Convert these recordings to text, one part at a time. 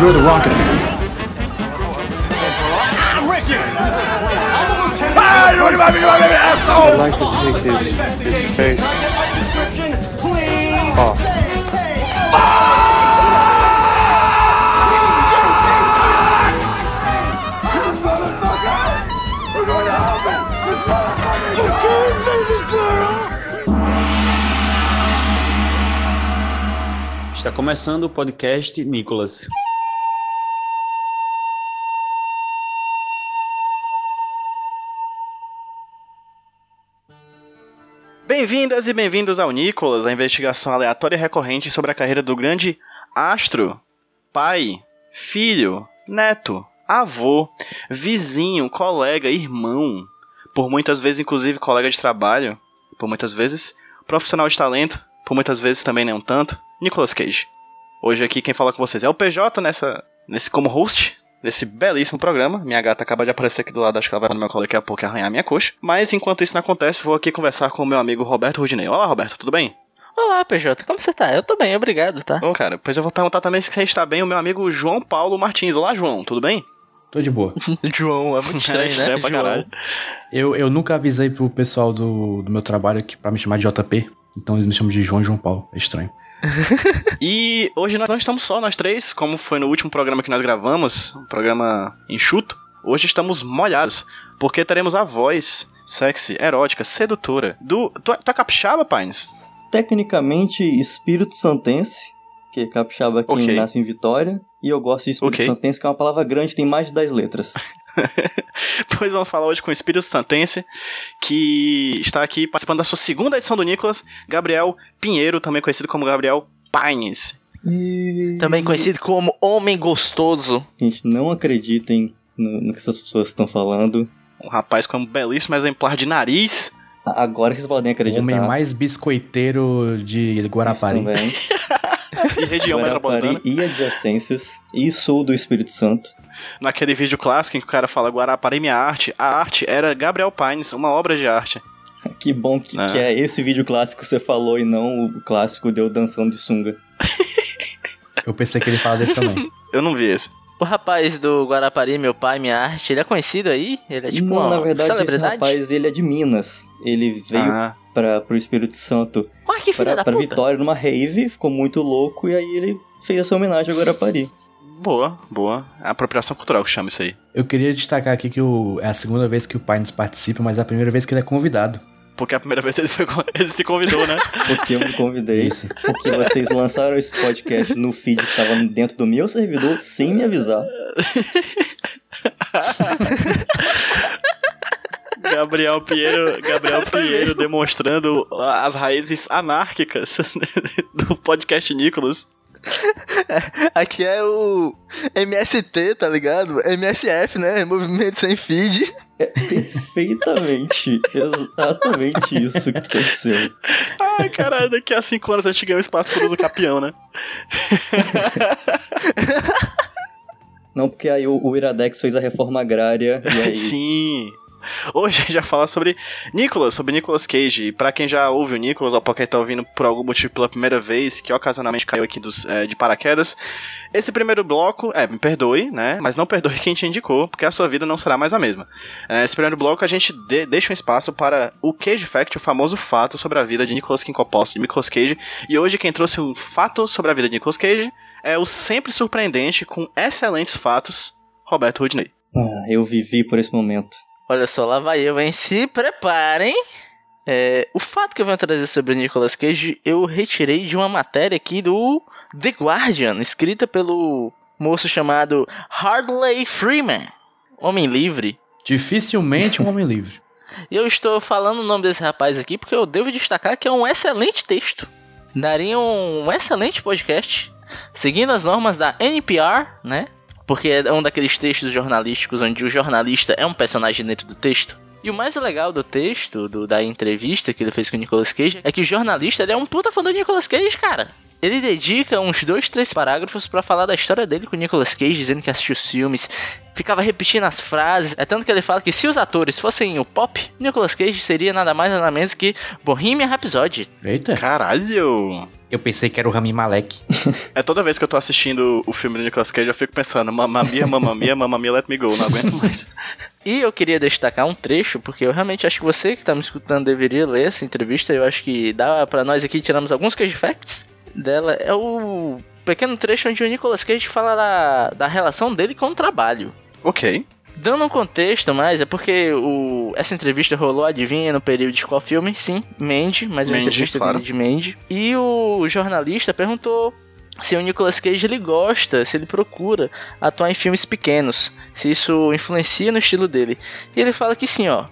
You're the Rocket Man. I'd like to take his, his face off. Está começando o podcast Nicolas. Bem-vindas e bem-vindos ao Nicolas, a investigação aleatória e recorrente sobre a carreira do grande astro, pai, filho, neto, avô, vizinho, colega, irmão, por muitas vezes inclusive colega de trabalho, por muitas vezes profissional de talento, por muitas vezes também nem um tanto, Nicolas Cage. Hoje aqui quem fala com vocês é o PJ nessa, nesse como host desse belíssimo programa. Minha gata acaba de aparecer aqui do lado, acho que ela vai no meu colo daqui a pouco e arranhar minha coxa. Mas enquanto isso não acontece, vou aqui conversar com o meu amigo Roberto Rudinei. Olá, Roberto, tudo bem? Olá, PJ, como você tá? Eu tô bem, obrigado, tá? Bom, cara, pois eu vou perguntar também se você está bem o meu amigo João Paulo Martins. Olá, João, tudo bem? Tô de boa. João, é muito estranho, É estranho né? pra João. caralho. Eu, eu nunca avisei pro pessoal do, do meu trabalho que pra me chamar de JP. Então eles me chamam de João João Paulo. É estranho. E hoje nós não estamos só, nós três, como foi no último programa que nós gravamos, um programa enxuto. Hoje estamos molhados, porque teremos a voz sexy, erótica, sedutora do. Tu, tu é capixaba, Pines? tecnicamente espírito santense, que capixaba aqui Ok. nasce em Vitória, e eu gosto de espírito Ok. santense, que é uma palavra grande, tem mais de 10 letras. Pois vamos falar hoje com o Espírito Santense, que está aqui participando da sua segunda edição do Nicolas, Gabriel Pinheiro, também conhecido como Gabriel Pines. E... Também conhecido como Homem Gostoso. Gente, não acreditem no, no que essas pessoas estão falando. Um rapaz com um belíssimo exemplar de nariz. Agora vocês podem O acreditar. homem mais biscoiteiro de Isso Guarapari. também. E região metropolitana. Guarapari e adjacências. E sul do Espírito Santo. Naquele vídeo clássico em que o cara fala Guarapari minha arte, a arte era Gabriel Pines, uma obra de arte. Que bom que, Ah. que é esse vídeo clássico que você falou e não o clássico de eu dançando de sunga. Eu pensei que ele fala desse também. Eu não vi esse. O rapaz do Guarapari, meu pai, minha arte, ele é conhecido aí? Ele é tipo não, uma na verdade, esse celebridade? rapaz, ele é de Minas. Ele veio Ah, para pro Espírito Santo Mas que filha pra, da pra puta. Vitória numa rave, ficou muito louco e aí ele fez essa homenagem a Guarapari. boa, boa. A apropriação cultural que chama isso aí. Eu queria destacar aqui que o, é a segunda vez que o Pines participa, mas é a primeira vez que ele é convidado. Porque a primeira vez ele, foi, ele se convidou, né? Porque eu me convidei. Isso. Porque vocês lançaram esse podcast no feed que estava dentro do meu servidor sem me avisar. Gabriel Pinheiro, Gabriel Pinheiro demonstrando as raízes anárquicas do podcast Nicolas. Aqui é o MST, tá ligado? MSF, né? Movimento Sem Feed. É perfeitamente, exatamente isso que aconteceu. Ai, caralho, daqui a cinco anos a gente ganha um espaço por uso capião, né? Não, porque aí o, o Iradex fez a reforma agrária e aí Sim. Hoje a gente vai falar sobre Nicolas, sobre Nicolas Cage. E Pra quem já ouve o Nicolas, ou pra quem tá ouvindo por algum motivo pela primeira vez, que ocasionalmente caiu aqui dos, é, de paraquedas, esse primeiro bloco, é, me perdoe, né? Mas não perdoe quem te indicou, porque a sua vida não será mais a mesma. É, esse primeiro bloco a gente de- deixa um espaço para o Cage Fact, o famoso fato sobre a vida de Nicolas Kinkopost, de Nicolas Cage. E hoje quem trouxe um fato sobre a vida de Nicolas Cage é o sempre surpreendente, com excelentes fatos, Roberto Rudney. ah, eu vivi por esse momento. Olha só, lá vai eu, hein? Se preparem. É, o fato que eu vou trazer sobre o Nicolas Cage, eu retirei de uma matéria aqui do The Guardian, escrita pelo moço chamado Hardley Freeman, Homem Livre. Dificilmente um homem livre. E eu estou falando o nome desse rapaz aqui porque eu devo destacar que é um excelente texto. Daria um excelente podcast, seguindo as normas da NPR, né? Porque é um daqueles textos jornalísticos onde o jornalista é um personagem dentro do texto. E o mais legal do texto, do- da entrevista que ele fez com o Nicolas Cage, é que o jornalista ele é um puta fã do Nicolas Cage, cara. Ele dedica uns dois, três parágrafos pra falar da história dele com o Nicolas Cage, dizendo que assistiu os filmes, ficava repetindo as frases. É tanto que ele fala que se os atores fossem o pop, Nicolas Cage seria nada mais nada menos que Bohemian Rhapsody. Eita. Caralho! Eu pensei que era o Rami Malek. É toda vez que eu tô assistindo o filme do Nicolas Cage, eu fico pensando, mamma mia, mamma mia, mamma mia, let me go, não aguento mais. E eu queria destacar um trecho, porque eu realmente acho que você que tá me escutando deveria ler essa entrevista. Eu acho que dá pra nós aqui tiramos alguns Cage Facts dela. É o pequeno trecho onde o Nicolas Cage fala da, da relação dele com o trabalho. ok. Dando um contexto mais, é porque o, essa entrevista rolou, adivinha, no período de qual filme? Sim, Mandy, mas uma Mandy, entrevista claro. de Mandy. E o jornalista perguntou se o Nicolas Cage ele gosta, se ele procura atuar em filmes pequenos, se isso influencia no estilo dele. E ele fala que sim, ó.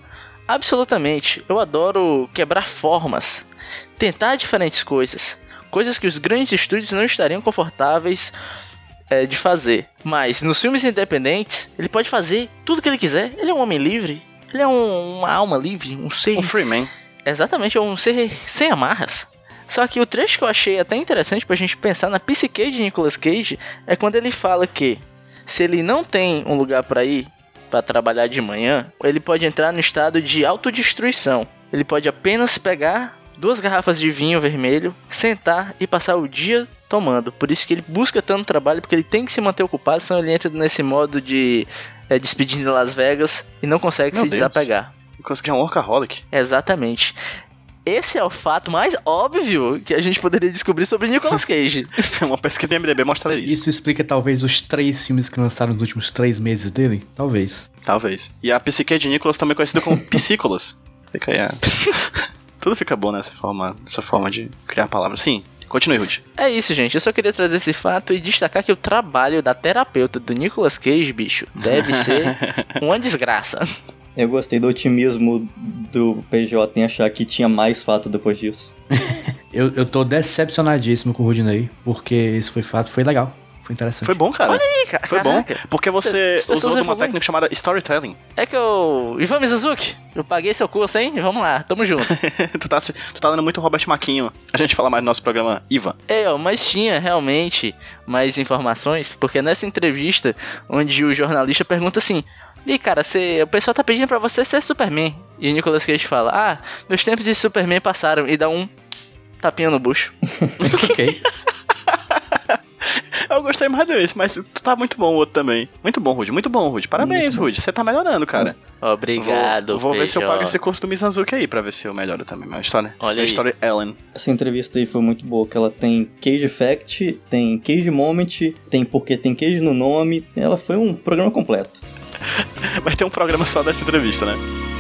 Absolutamente, eu adoro quebrar formas, tentar diferentes coisas, coisas que os grandes estúdios não estariam confortáveis é, de fazer. Mas nos filmes independentes, ele pode fazer tudo que ele quiser. Ele é um homem livre. Ele é um- uma alma livre, um ser. Um Freeman. Exatamente, é um ser sem amarras. Só que o trecho que eu achei até interessante pra gente pensar na psique de Nicolas Cage é quando ele fala que se ele não tem um lugar pra ir pra trabalhar de manhã, ele pode entrar no estado de autodestruição. Ele pode apenas pegar duas garrafas de vinho vermelho, sentar e passar o dia tomando. Por isso que ele busca tanto trabalho, porque ele tem que se manter ocupado, senão ele entra nesse modo de é, despedindo de Las Vegas e não consegue Meu se Deus. desapegar. Nicolas Cage é um workaholic. Exatamente. Esse é o fato mais óbvio que a gente poderia descobrir sobre Nicolas Cage. Uma pesquisa do MDB mostra isso. Isso explica talvez os três filmes que lançaram nos últimos três meses dele? Talvez. Talvez. E a psique de Nicolas também conhecida como psícolas. Fica aí a... Tudo fica bom nessa forma, nessa forma de criar palavras. Sim, continue, Ruth. é isso, gente. Eu só queria trazer esse fato e destacar que o trabalho da terapeuta do Nicolas Cage, bicho, deve ser uma desgraça. Eu gostei do otimismo do PJ em achar que tinha mais fato depois disso. Eu, eu tô decepcionadíssimo com o Rudinei, porque esse foi fato, foi legal. Foi interessante. Foi bom, cara. Ih, cara, Foi caraca. bom, porque você As pessoas usou de uma técnica chamada storytelling. É que eu. Ivan Mizuzuki, eu paguei seu curso, hein? Vamos lá, tamo junto. tu, tá, tu tá dando muito Robert Maquinho. A gente fala mais do nosso programa Ivan. É, ó, mas tinha realmente mais informações, porque nessa entrevista, onde o jornalista pergunta assim: Ih, cara, você, o pessoal tá pedindo pra você ser Superman. E o Nicolas Cage fala: Ah, meus tempos de Superman passaram. E dá um tapinha no bucho. ok. Eu gostei mais desse, mas tu tá muito bom o outro também. Muito bom, Rude. Muito bom, Rude. Parabéns, Rude. Você tá melhorando, cara. Obrigado, Vou, vou ver se eu pago esse curso do Mizanzuki aí pra ver se eu melhoro também. Mas história. Olha a história Ellen. Essa entrevista aí foi muito boa, que ela tem Cage Fact, tem Cage Moment, tem porque tem Cage no nome. Ela foi um programa completo. Vai ter um programa só dessa entrevista, né?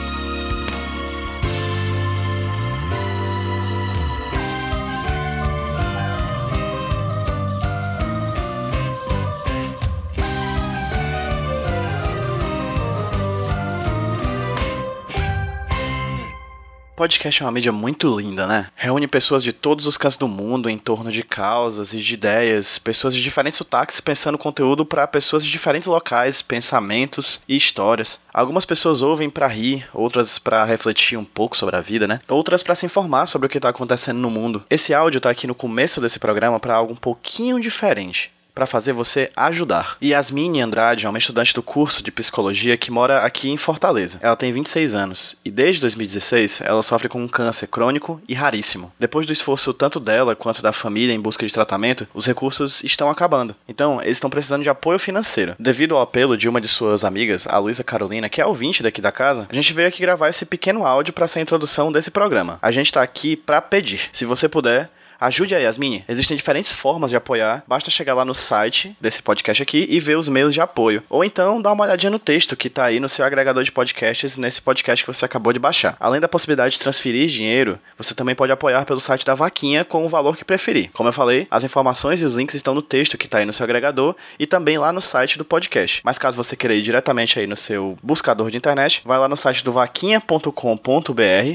Podcast é uma mídia muito linda, né? Reúne pessoas de todos os cantos do mundo em torno de causas e de ideias, pessoas de diferentes sotaques pensando conteúdo para pessoas de diferentes locais, pensamentos e histórias. Algumas pessoas ouvem para rir, outras para refletir um pouco sobre a vida, né? Outras para se informar sobre o que tá acontecendo no mundo. Esse áudio tá aqui no começo desse programa para algo um pouquinho diferente para fazer você ajudar. Yasmine Andrade é uma estudante do curso de psicologia que mora aqui em Fortaleza. Ela tem 26 anos e desde 2016 ela sofre com um câncer crônico e raríssimo. Depois do esforço tanto dela quanto da família em busca de tratamento, os recursos estão acabando. Então, eles estão precisando de apoio financeiro. Devido ao apelo de uma de suas amigas, a Luísa Carolina, que é ouvinte daqui da casa, a gente veio aqui gravar esse pequeno áudio para ser a introdução desse programa. A gente tá aqui para pedir. Se você puder, Ajude a Yasmine. Existem diferentes formas de apoiar. Basta chegar lá no site desse podcast aqui e ver os meios de apoio. Ou então dá uma olhadinha no texto que tá aí no seu agregador de podcasts nesse podcast que você acabou de baixar. Além da possibilidade de transferir dinheiro, você também pode apoiar pelo site da Vaquinha com o valor que preferir. Como eu falei, as informações e os links estão no texto que tá aí no seu agregador e também lá no site do podcast. Mas caso você queira ir diretamente aí no seu buscador de internet, vai lá no site do vaquinha.com.br,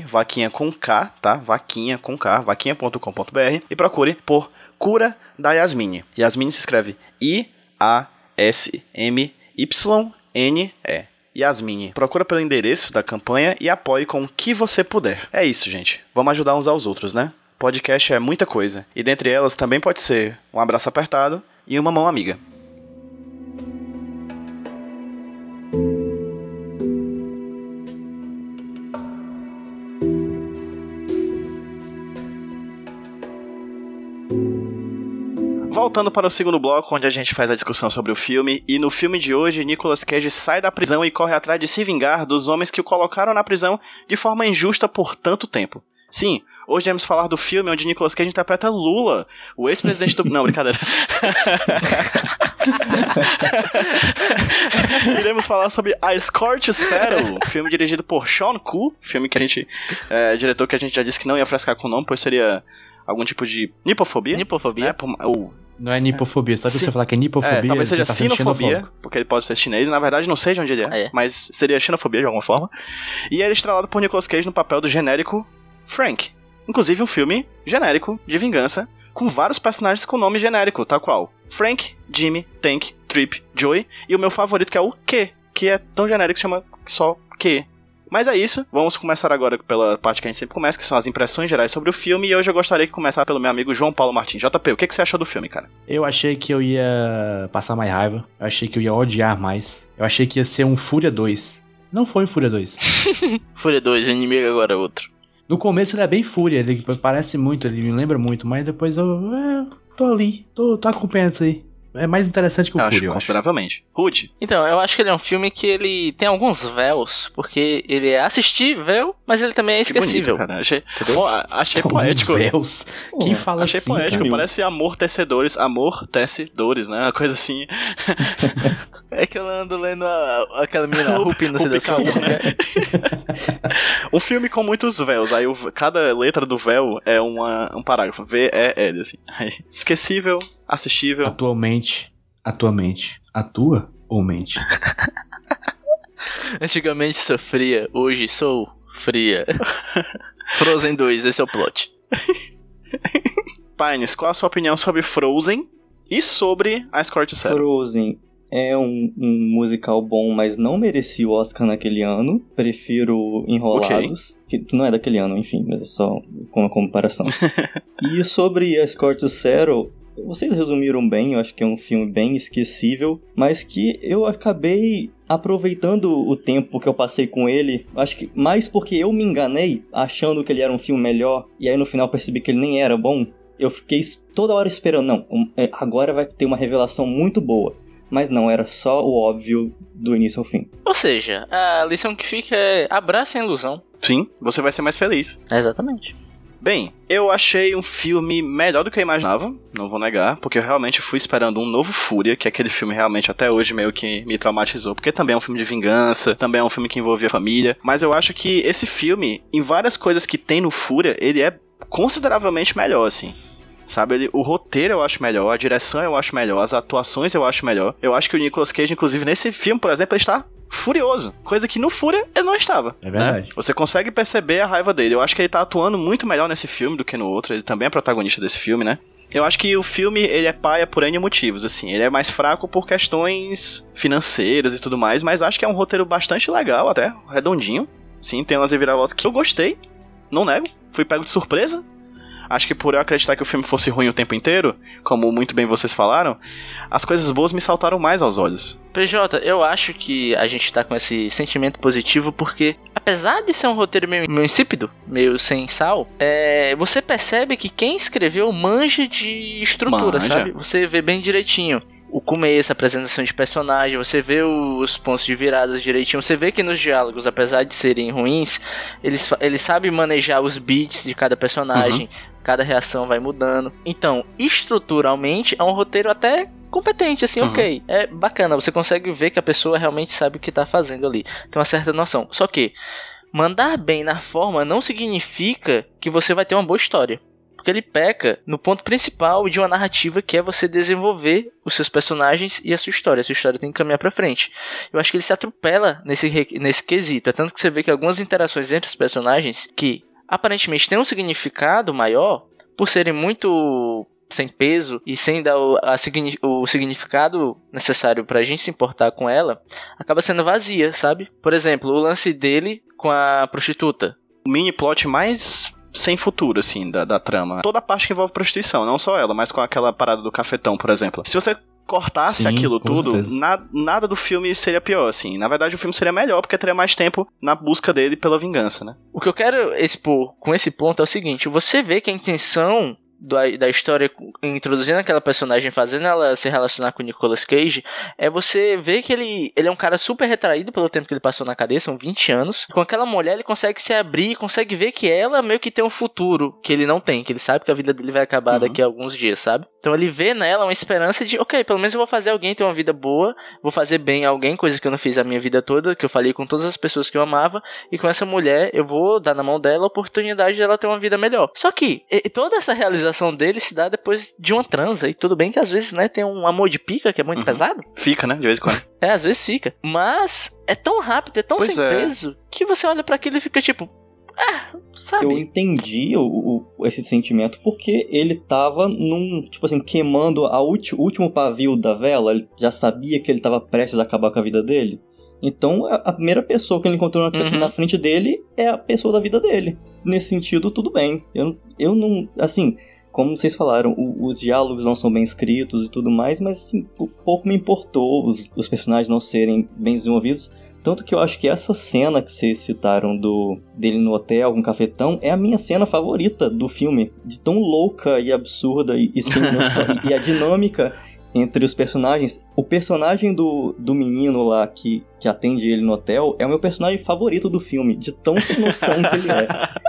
vaquinha com K, tá? Vaquinha com K, vaquinha.com.br e procure por Cura da Yasmine. Yasmine se escreve I-A-S-M-Y-N-E. Yasmine. Procura pelo endereço da campanha e apoie com o que você puder. É isso, gente. Vamos ajudar uns aos outros, né? podcast é muita coisa. E dentre elas também pode ser um abraço apertado e uma mão amiga. Voltando para o segundo bloco, onde a gente faz a discussão sobre o filme, e no filme de hoje, Nicolas Cage sai da prisão e corre atrás de se vingar dos homens que o colocaram na prisão de forma injusta por tanto tempo. Sim, hoje vamos falar do filme onde Nicolas Cage interpreta Lula, o ex-presidente do. Não, brincadeira. Iremos falar sobre A Scorch Settle, filme dirigido por Sean Koo, filme que a gente. É, diretor que a gente já disse que não ia frescar com o nome, pois seria algum tipo de nipofobia. Nipofobia. né? Ou Não é nipofobia, só de Sim. você falar que é nipofobia, é, talvez você seja tá sinofobia, porque ele pode ser chinês, na verdade não sei de onde ele é, É. mas seria xenofobia de alguma forma. E ele é estrelado por Nicolas Cage no papel do genérico Frank. Inclusive um filme genérico de vingança, com vários personagens com nome genérico, tal qual Frank, Jimmy, Tank, Trip, Joey, e o meu favorito que é o Q, que é tão genérico que chama só Q. Mas é isso, vamos começar agora pela parte que a gente sempre começa, que são as impressões gerais sobre o filme, e hoje eu gostaria de começar pelo meu amigo João Paulo Martins. JP, o que, que você achou do filme, cara? Eu achei que eu ia passar mais raiva. Eu achei que eu ia odiar mais. Eu achei que ia ser um Fúria 2. Não foi um Fúria 2. Fúria 2, o inimigo agora é outro. No começo ele é bem Fúria, ele parece muito, ele me lembra muito, mas depois eu é, tô ali, tô, tô acompanhando isso aí. É mais interessante que o Eu acho eu acho. consideravelmente. Rude, Então, eu acho que ele é um filme que ele tem alguns véus, porque ele é assistível, mas ele também é que bonito, esquecível. cara. Achei, Pô, achei poético. véus. Quem fala Achei assim, poético, cara? parece amor tecedores, amor tecedores, né? Uma coisa assim. É que eu ando lendo a- aquela menina Rupi, não sei O das pica-pau, quantas. né? um filme com muitos véus. Aí o- cada letra do véu é uma, um parágrafo. V, E, L, assim. Aí, esquecível, assistível. Atualmente, atualmente, atua ou mente? Antigamente sofria, hoje sou fria. Frozen 2, esse é o plot. Pines, qual a sua opinião sobre Frozen e sobre a Scorch Settle? Frozen é um, um musical bom, mas não merecia o Oscar naquele ano. Prefiro Enrolados, que não é daquele ano, enfim, mas é só com a comparação. e sobre a Scorch Settle, vocês resumiram bem, eu acho que é um filme bem esquecível, mas que eu acabei aproveitando o tempo que eu passei com ele, acho que mais porque eu me enganei achando que ele era um filme melhor, e aí no final percebi que ele nem era bom. Eu fiquei toda hora esperando, não, é, agora vai ter uma revelação muito boa. Mas não, era só o óbvio do início ao fim. Ou seja, a lição que fica é abraça a ilusão. Sim, você vai ser mais feliz. Exatamente. Bem, eu achei um filme melhor do que eu imaginava, não vou negar, porque eu realmente fui esperando um novo Fúria, que é aquele filme realmente até hoje meio que me traumatizou, porque também é um filme de vingança, também é um filme que envolvia família, mas eu acho que esse filme, em várias coisas que tem no Fúria, ele é consideravelmente melhor, assim. Sabe, ele- o roteiro eu acho melhor, a direção eu acho melhor, as atuações eu acho melhor. Eu acho que o Nicolas Cage, inclusive, nesse filme, por exemplo, ele está furioso. Coisa que no Fúria ele não estava. É verdade. né? Você consegue perceber a raiva dele. Eu acho que ele tá atuando muito melhor nesse filme do que no outro. Ele também é protagonista desse filme, né? Eu acho que o filme, ele é paia por N motivos, assim. Ele é mais fraco por questões financeiras e tudo mais, mas acho que é um roteiro bastante legal até, redondinho. Sim, tem umas reviravoltas que eu gostei, não nego. Fui pego de surpresa. Acho que por eu acreditar que o filme fosse ruim o tempo inteiro, como muito bem vocês falaram, as coisas boas me saltaram mais aos olhos. PJ, eu acho que a gente tá com esse sentimento positivo porque, apesar de ser um roteiro meio, meio insípido, meio sem sal, é, você percebe que quem escreveu manja de estrutura, Manja. sabe? Você vê bem direitinho. O começo, a apresentação de personagem, você vê os pontos de viradas direitinho. Você vê que nos diálogos, apesar de serem ruins, eles, eles sabem manejar os beats de cada personagem, cada reação vai mudando. Então, estruturalmente, é um roteiro até competente, assim, Uhum. ok. É bacana, você consegue ver que a pessoa realmente sabe o que tá fazendo ali. Tem uma certa noção. Só que, mandar bem na forma não significa que você vai ter uma boa história. Porque ele peca no ponto principal de uma narrativa que é você desenvolver os seus personagens e a sua história. A sua história tem que caminhar pra frente. Eu acho que ele se atropela nesse, nesse quesito. É tanto que você vê que algumas interações entre os personagens que aparentemente têm um significado maior, por serem muito sem peso e sem dar o, a o significado necessário pra gente se importar com ela, acaba sendo vazia, sabe? Por exemplo, o lance dele com a prostituta. O mini plot mais sem futuro, assim, da, da trama. Toda a parte que envolve prostituição, não só ela, mas com aquela parada do cafetão, por exemplo. Se você cortasse Sim, aquilo tudo, na- nada do filme seria pior, assim. Na verdade, o filme seria melhor, porque teria mais tempo na busca dele pela vingança, né? O que eu quero expor com esse ponto é o seguinte: você vê que a intenção da, da história, introduzindo aquela personagem, fazendo ela se relacionar com o Nicolas Cage, é você ver que ele, ele é um cara super retraído pelo tempo que ele passou na cadeia, são 20 anos. Com aquela mulher, ele consegue se abrir, consegue ver que ela meio que tem um futuro que ele não tem, que ele sabe que a vida dele vai acabar Uhum. daqui a alguns dias, sabe? Então ele vê nela uma esperança de, ok, pelo menos eu vou fazer alguém ter uma vida boa, vou fazer bem a alguém, coisa que eu não fiz a minha vida toda, que eu falei com todas as pessoas que eu amava, e com essa mulher eu vou dar na mão dela a oportunidade dela ter uma vida melhor. Só que toda essa realização dele se dá depois de uma transa, e tudo bem que às vezes, né, tem um amor de pica que é muito Uhum. pesado. Fica, né? De vez em quando. É, às vezes fica. Mas é tão rápido, é tão Pois sem é. peso, que você olha pra aquilo e fica tipo, ah, sabe? Eu entendi o, o- esse sentimento porque ele tava num, tipo assim, queimando ulti- o último pavio da vela, ele já sabia que ele tava prestes a acabar com a vida dele. Então, a, a primeira pessoa que ele encontrou na, Uhum. na frente dele é a pessoa da vida dele. Nesse sentido, tudo bem. Eu, eu não, assim, como vocês falaram, o- os diálogos não são bem escritos e tudo mais, mas assim, um pouco me importou os, os personagens não serem bem desenvolvidos. Tanto que eu acho que essa cena que vocês citaram do dele no hotel com o cafetão é a minha cena favorita do filme. De tão louca e absurda e, e sem noção. e, e a dinâmica entre os personagens. O personagem do, do menino lá que, que atende ele no hotel é o meu personagem favorito do filme. De tão sem noção que ele é.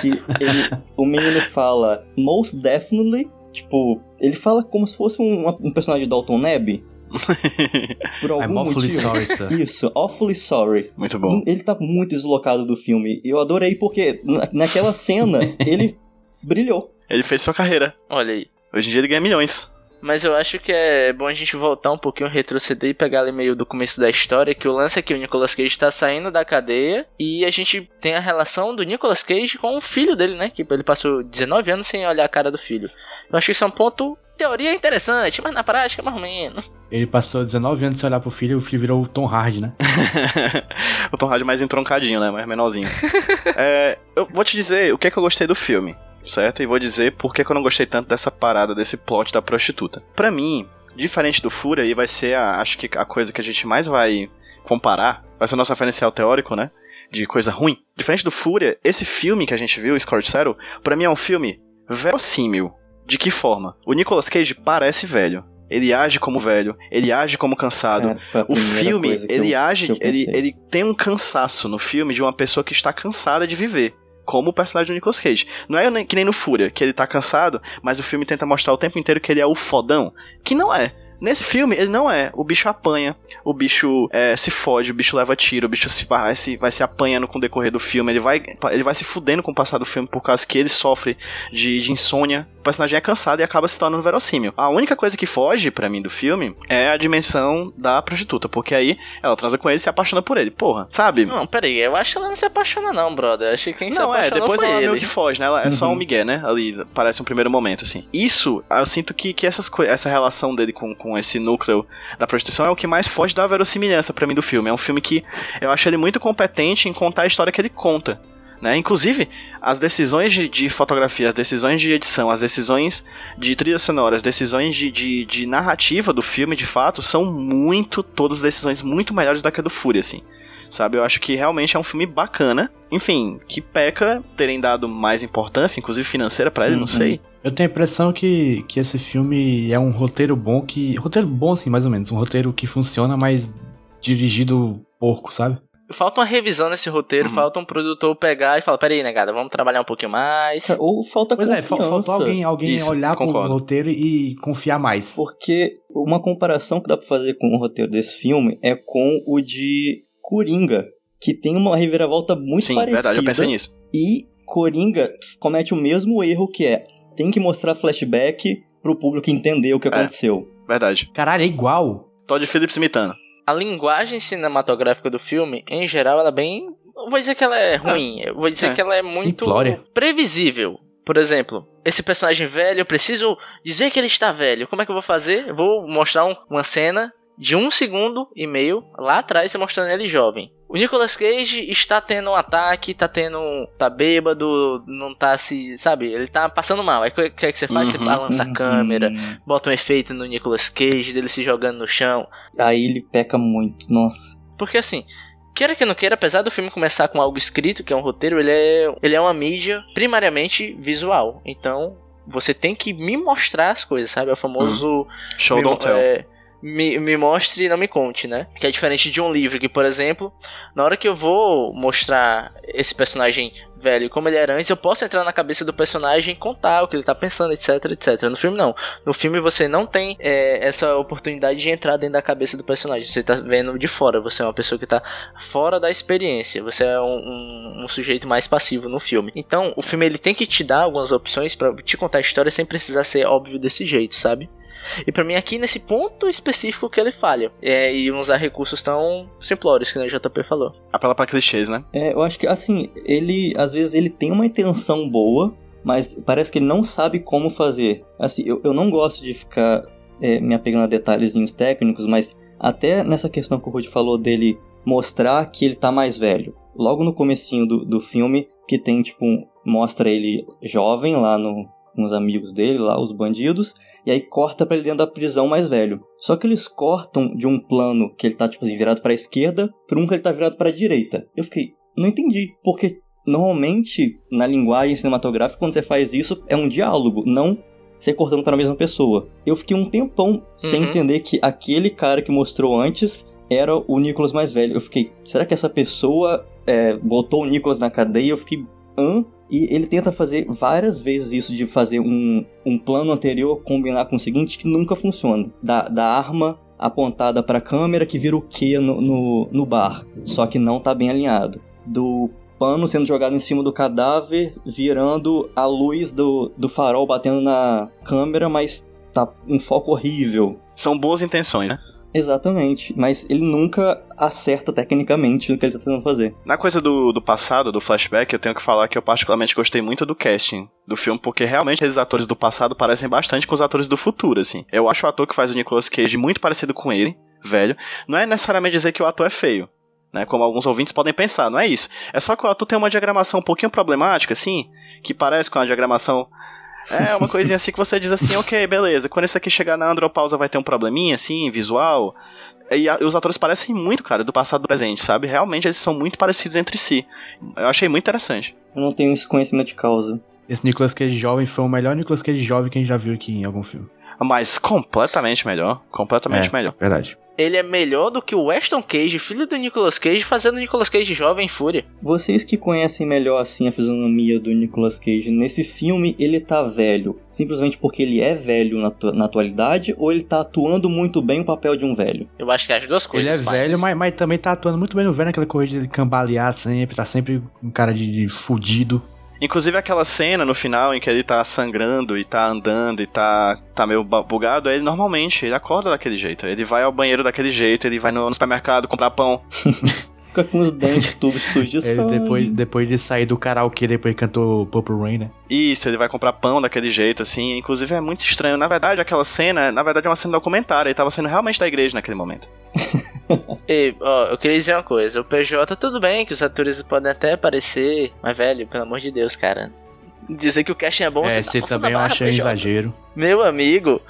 Que ele, o menino fala most definitely. Tipo, ele fala como se fosse um, um personagem do Dalton Neb. Por algum I'm awfully motivo. sorry, sir. Isso, awfully sorry. Muito bom. Ele tá muito deslocado do filme. E eu adorei porque na- naquela cena ele brilhou. Ele fez sua carreira. Olha aí. Hoje em dia ele ganha milhões. Mas eu acho que é bom a gente voltar um pouquinho, retroceder e pegar ali meio do começo da história, que o lance é que o Nicolas Cage tá saindo da cadeia e a gente tem a relação do Nicolas Cage com o filho dele, né? Que ele passou 19 anos sem olhar a cara do filho. Eu acho que isso é um ponto, teoria interessante, mas na prática mais ou menos. Ele passou 19 anos sem olhar pro filho e o filho virou o Tom Hardy, né? o Tom Hardy mais entroncadinho, né? Mais menorzinho. É, eu vou te dizer o que é que eu gostei do filme, certo? E vou dizer por que, eu não gostei tanto dessa parada, desse plot da prostituta. Pra mim, diferente do Fúria, e vai ser, a, acho que a coisa que a gente mais vai comparar, vai ser o nosso referencial teórico, né? De coisa ruim. Diferente do Fúria, esse filme que a gente viu, Scorch Zero, pra mim é um filme verossímil. De que forma? O Nicolas Cage parece velho. Ele age como velho, ele age como cansado, Cara, o filme, ele eu- age, ele, ele tem um cansaço no filme de uma pessoa que está cansada de viver. Como o personagem do Nicolas Cage. Não é que nem no Fúria, que ele tá cansado, mas o filme tenta mostrar o tempo inteiro que ele é o fodão. Que não é. Nesse filme, ele não é. O bicho apanha, o bicho é, se fode, o bicho leva tiro, o bicho se vai, se vai se apanhando com o decorrer do filme, ele vai, ele vai se fudendo com o passar do filme por causa que ele sofre de, de insônia. O personagem é cansado e acaba se tornando verossímil. A única coisa que foge pra mim do filme é a dimensão da prostituta, porque aí ela transa com ele e se apaixona por ele. Porra, sabe? Não, peraí, eu acho que ela não se apaixona não, brother. Eu achei que quem se Não, é, apaixonou depois foi ela ele. meio que foge, né? Ela é só Uhum. um migué, né? Ali parece um primeiro momento, assim. Isso, eu sinto que, que essas essa relação dele com, com esse núcleo da prostituição é o que mais foge da verossimilhança pra mim do filme. É um filme que eu acho ele muito competente em contar a história que ele conta. Né? Inclusive, as decisões de, de fotografia, as decisões de edição, as decisões de trilha sonora, as decisões de, de, de narrativa do filme, de fato, são muito, todas decisões muito melhores do que a do Fúria, assim sabe? Eu acho que realmente é um filme bacana. Enfim, que peca terem dado mais importância, inclusive financeira pra ele, Uhum. não sei. Eu tenho a impressão que, que esse filme é um roteiro bom que. Roteiro bom, assim, mais ou menos. Um roteiro que funciona, mas dirigido porco, sabe? Falta uma revisão nesse roteiro, Uhum. falta um produtor pegar e falar, peraí, negada, vamos trabalhar um pouquinho mais. Ou falta Pois é, confiança. fa- faltou alguém, alguém Isso, olhar pro concordo. roteiro e confiar mais. Porque uma comparação que dá pra fazer com o roteiro desse filme é com o de Coringa, que tem uma reviravolta muito Sim, parecida. verdade, eu pensei nisso. E Coringa comete o mesmo erro que é tem que mostrar flashback pro público entender o que É. aconteceu. Verdade. Caralho, é igual. Todd Phillips imitando. A linguagem cinematográfica do filme, em geral, ela é bem. Não vou dizer que ela é ruim, eu vou dizer É. que ela é muito Simplória. previsível. Por exemplo, esse personagem velho, eu preciso dizer que ele está velho. Como é que eu vou fazer? Eu vou mostrar um- uma cena de um segundo e meio lá atrás, mostrando ele jovem. O Nicolas Cage está tendo um ataque, tá tendo. tá bêbado, não tá se. sabe? Ele tá passando mal. Aí o que, que é que você faz? Você Uhum. balança a Uhum. câmera, bota um efeito no Nicolas Cage, dele se jogando no chão. Aí ele peca muito, nossa. Porque assim, queira que não queira, apesar do filme começar com algo escrito, que é um roteiro, ele é, ele é uma mídia primariamente visual. Então, você tem que me mostrar as coisas, sabe? É o famoso. Show me, don't tell. é, me, me mostre e não me conte, né? Que é diferente de um livro que, por exemplo, na hora que eu vou mostrar esse personagem velho como ele era antes, eu posso entrar na cabeça do personagem e contar o que ele tá pensando, etc, etc. No filme, não. No filme, você não tem é, essa oportunidade de entrar dentro da cabeça do personagem. Você tá vendo de fora. Você é uma pessoa que tá fora da experiência. Você é um, um- um sujeito mais passivo no filme. Então, o filme ele tem que te dar algumas opções pra te contar a história sem precisar ser óbvio desse jeito, sabe? E pra mim aqui nesse ponto específico que ele falha. É, e usar recursos tão simplórios que o JP falou. Apela pra clichês, né? É, eu acho que, assim, ele, às vezes, ele tem uma intenção boa, mas parece que ele não sabe como fazer. Assim, eu, eu não gosto de ficar é, me apegando a detalhezinhos técnicos, mas até nessa questão que o Rudy falou dele mostrar que ele tá mais velho. Logo no comecinho do, do filme, que tem, tipo, um- mostra ele jovem lá no, com os amigos dele, lá, os bandidos, e aí corta pra ele dentro da prisão mais velho. Só que eles cortam de um plano que ele tá, tipo assim, virado pra esquerda, pra um que ele tá virado pra direita. Eu fiquei, não entendi, porque normalmente na linguagem cinematográfica, quando você faz isso, é um diálogo, não você cortando para a mesma pessoa. Eu fiquei um tempão sem Uhum. entender que aquele cara que mostrou antes era o Nicolas mais velho. Eu fiquei, será que essa pessoa é, botou o Nicolas na cadeia? Eu fiquei, hã? E ele tenta fazer várias vezes isso de fazer um, um plano anterior combinar com o seguinte que nunca funciona. Da, da arma apontada para a câmera que vira o Q no, no, no bar, só que não tá bem alinhado. Do pano sendo jogado em cima do cadáver, virando a luz do, do farol batendo na câmera, mas tá um foco horrível. São boas intenções, né? Exatamente, mas ele nunca acerta tecnicamente no que ele tá tentando fazer. Na coisa do, do passado, do flashback, eu tenho que falar que eu particularmente gostei muito do casting do filme, porque realmente esses atores do passado parecem bastante com os atores do futuro, assim. Eu acho o ator que faz o Nicolas Cage muito parecido com ele, velho. Não é necessariamente dizer que o ator é feio, né? Como alguns ouvintes podem pensar, não é isso. É só que o ator tem uma diagramação um pouquinho problemática, assim, que parece com a diagramação. É uma coisinha assim que você diz assim, ok, beleza. Quando esse aqui chegar na andropausa vai ter um probleminha, assim, visual. E, a- e os atores parecem muito, cara, do passado e do presente, sabe? Realmente eles são muito parecidos entre si. Eu achei muito interessante. Eu não tenho esse conhecimento de causa. Esse Nicolas Cage jovem foi o melhor Nicolas Cage jovem que a gente já viu aqui em algum filme. Mas completamente melhor. Completamente É. melhor. Verdade. Ele é melhor do que o Weston Cage, filho do Nicolas Cage, fazendo o Nicolas Cage jovem em Fúria. Vocês que conhecem melhor assim a fisionomia do Nicolas Cage, nesse filme ele tá velho simplesmente porque ele é velho na, na atualidade ou ele tá atuando muito bem o papel de um velho? Eu acho que é as duas coisas. ele é velho, mas, mas também tá atuando muito bem no velho, naquela corrida de cambalear sempre, tá sempre um cara de, de fudido. Inclusive aquela cena no final em que ele tá sangrando e tá andando e tá, tá meio bugado, ele normalmente ele acorda daquele jeito. Ele vai ao banheiro daquele jeito, ele vai no supermercado comprar pão. Fica com os dentes tudo sujos de Ele sangue. depois, depois de sair do karaokê, depois cantou Purple Rain, né? Isso, ele vai comprar pão daquele jeito, assim. Inclusive é muito estranho. Na verdade, aquela cena, na verdade, é uma cena documentária. Ele tava sendo realmente da igreja naquele momento. E, ó, eu queria dizer uma coisa. O PJ, tudo bem que os atores podem até parecer, mas velho, pelo amor de Deus, cara. Dizer que o casting é bom, é, você você tá forçando também eu achei um exagero. Meu amigo,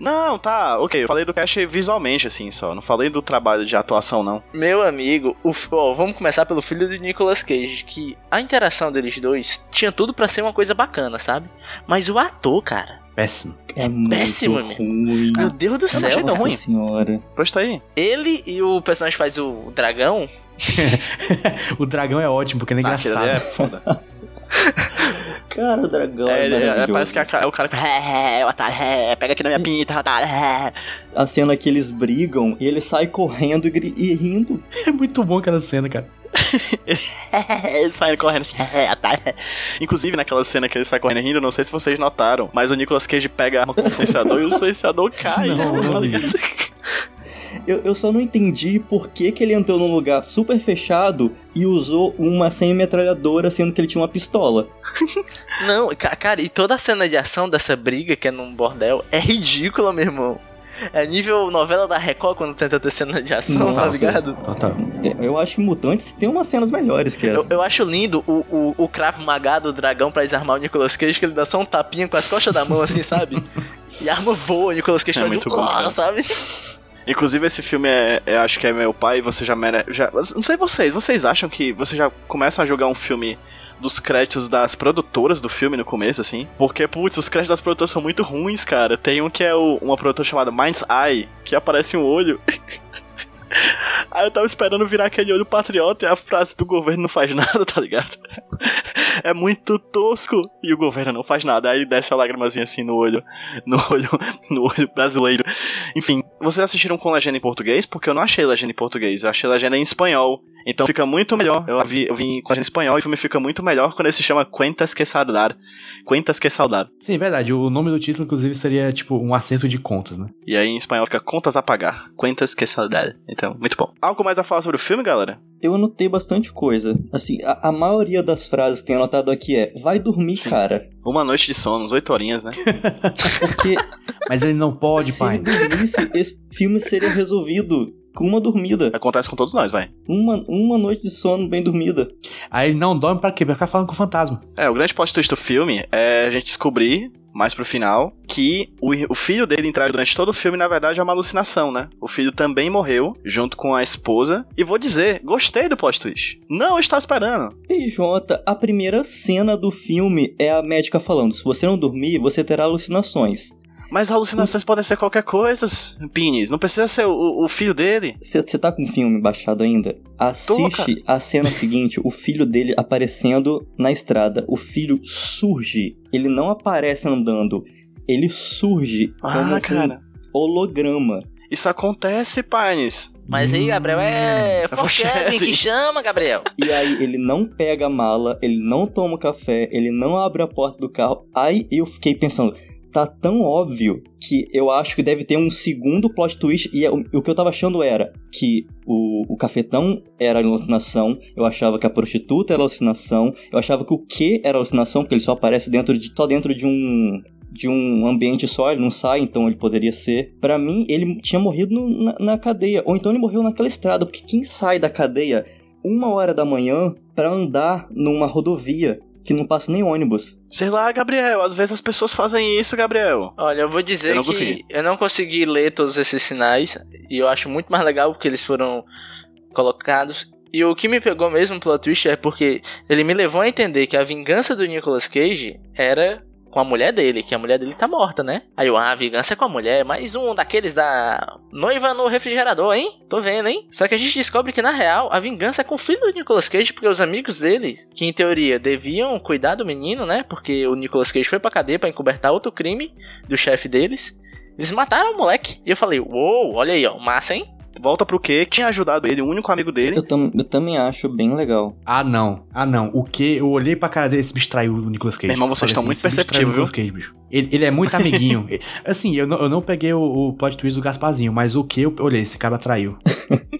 Não, tá, ok. Eu falei do cast visualmente, assim, só. Não falei do trabalho de atuação, não. meu amigo, o, f- ó, vamos começar pelo filho do Nicolas Cage, que a interação deles dois tinha tudo pra ser uma coisa bacana, sabe? Mas o ator, cara, Péssimo. É muito péssimo, meu. ruim. meu Deus do não céu, tão Nossa ruim. senhora. Pois tá aí. ele e o personagem que faz o dragão, o dragão é ótimo, porque ele é Ah, engraçado. é foda. Cara, o dragão É, é, é, maravilhoso. parece que ca- é o cara que. É, é, otário, é, pega aqui na minha pinta, otário, é. A cena que eles brigam e ele sai correndo e, gri- e rindo. É muito bom aquela cena, cara. Ele saindo correndo assim, é. Inclusive, naquela cena que ele sai correndo rindo, não sei se vocês notaram, mas o Nicolas Cage pega a arma com o silenciador e o silenciador cai. Não, não ligado? Eu, eu só não entendi por que, que ele entrou num lugar super fechado e usou uma semi-metralhadora, sendo que ele tinha uma pistola. Não, ca- cara, e toda a cena de ação dessa briga que é num bordel é ridícula, meu irmão. É nível novela da Record quando tenta ter cena de ação, tá Nossa. ligado? Total. Eu- Eu acho que Mutantes tem umas cenas melhores que Eu, essa. eu acho lindo o, o, o Krav Maga do dragão pra desarmar o Nicolas Cage, que ele dá só um tapinha com as costas da mão, assim, sabe? E a arma voa, o Nicolas Cage É faz muito um bom, "Ah", sabe? Inclusive, esse filme é, é- acho que é meu pai, você já merece. Já, não sei vocês, vocês acham que você já começa a jogar um filme dos créditos das produtoras do filme no começo, assim? Porque, putz, os créditos das produtoras são muito ruins, cara. Tem um que é o- uma produtora chamada Mind's Eye, que aparece um olho. Aí eu tava esperando virar aquele olho patriota e a frase do governo não faz nada, tá ligado? É muito tosco. E o governo não faz nada. Aí desce a lágrimazinha assim no olho. No olho. No olho brasileiro. Enfim, vocês assistiram com legenda em português? Porque eu não achei legenda em português. Eu achei legenda em espanhol. Então fica muito melhor. Eu vi, eu vi com legenda em espanhol e o filme fica muito melhor quando ele se chama Cuentas que Saudar. Cuentas que Saudar. Sim, é verdade. O nome do título, inclusive, seria tipo um acerto de contas, né? E aí em espanhol fica Contas a Pagar. Cuentas que Saudar. Então, muito bom. Algo mais a falar sobre o filme, galera? Eu anotei bastante coisa. Assim, a, a maioria das frases que tem anotado aqui é vai dormir, Sim. cara. Uma noite de sono, uns oito horinhas, né? Porque Mas ele não pode, se pai. ele dormisse, esse filme seria resolvido com uma dormida. Acontece com todos nós, vai. Uma, uma noite de sono bem dormida. Aí ele não dorme pra quê? Pra ficar falando com o fantasma. É, o grande plot twist do filme é a gente descobrir, mais pro final, que o, o filho dele entrar durante todo o filme, na verdade, é uma alucinação, né? O filho também morreu, junto com a esposa. E vou dizer, gostei do plot twist. Não estava esperando. PJ, a primeira cena do filme é a médica falando: se você não dormir, você terá alucinações. Mas alucinações podem ser qualquer coisa, Pines. Não precisa ser o, o filho dele. Você tá com o filme baixado ainda? Assiste a cena seguinte, o filho dele aparecendo na estrada. O filho surge. Ele não aparece andando. Ele surge como Ah, cara. um holograma. Isso acontece, Pines. Mas aí, Gabriel, é Hum, foreshadowing que chama, Gabriel. E aí ele não pega a mala, ele não toma o café, ele não abre a porta do carro. Aí eu fiquei pensando, tá tão óbvio que eu acho que deve ter um segundo plot twist. E é o, que eu tava achando era que o, o cafetão era alucinação, eu achava que a prostituta era alucinação, eu achava que o que era alucinação, porque ele só aparece dentro de, só dentro de um de um ambiente só, ele não sai, então ele poderia ser. Pra mim, ele tinha morrido no- na, na cadeia, ou então ele morreu naquela estrada, porque quem sai da cadeia uma hora da manhã pra andar numa rodovia que não passa nem ônibus. Sei lá, Gabriel. Às vezes as pessoas fazem isso, Gabriel. Olha, eu vou dizer Eu não que consegui. eu não consegui ler todos esses sinais e eu acho muito mais legal porque eles foram colocados. E o que me pegou mesmo plot twist é porque ele me levou a entender que a vingança do Nicolas Cage era com a mulher dele, que a mulher dele tá morta, né? Aí eu, ah, vingança é com a mulher, mais um daqueles da noiva no refrigerador, hein? Tô vendo, hein? Só que a gente descobre que na real a vingança é com o filho do Nicolas Cage, porque os amigos dele, que em teoria deviam cuidar do menino, né? Porque o Nicolas Cage foi pra cadeia pra encobertar outro crime do chefe deles. Eles mataram o moleque. E eu falei, uou, olha aí, ó, massa, hein? Volta pro? Que tinha ajudado ele, o único amigo dele. Eu, tam- eu também acho bem legal. Ah, não. Ah, não. O que? Eu olhei pra cara dele, esse bicho traiu o Nicolas Cage. Meu irmão, vocês estão assim, muito perceptivos, Nicolas Cage, bicho. Ele, ele é muito amiguinho. Assim, eu não, eu não peguei o, o plot twist do Gasparzinho, mas o que eu olhei, esse cara traiu.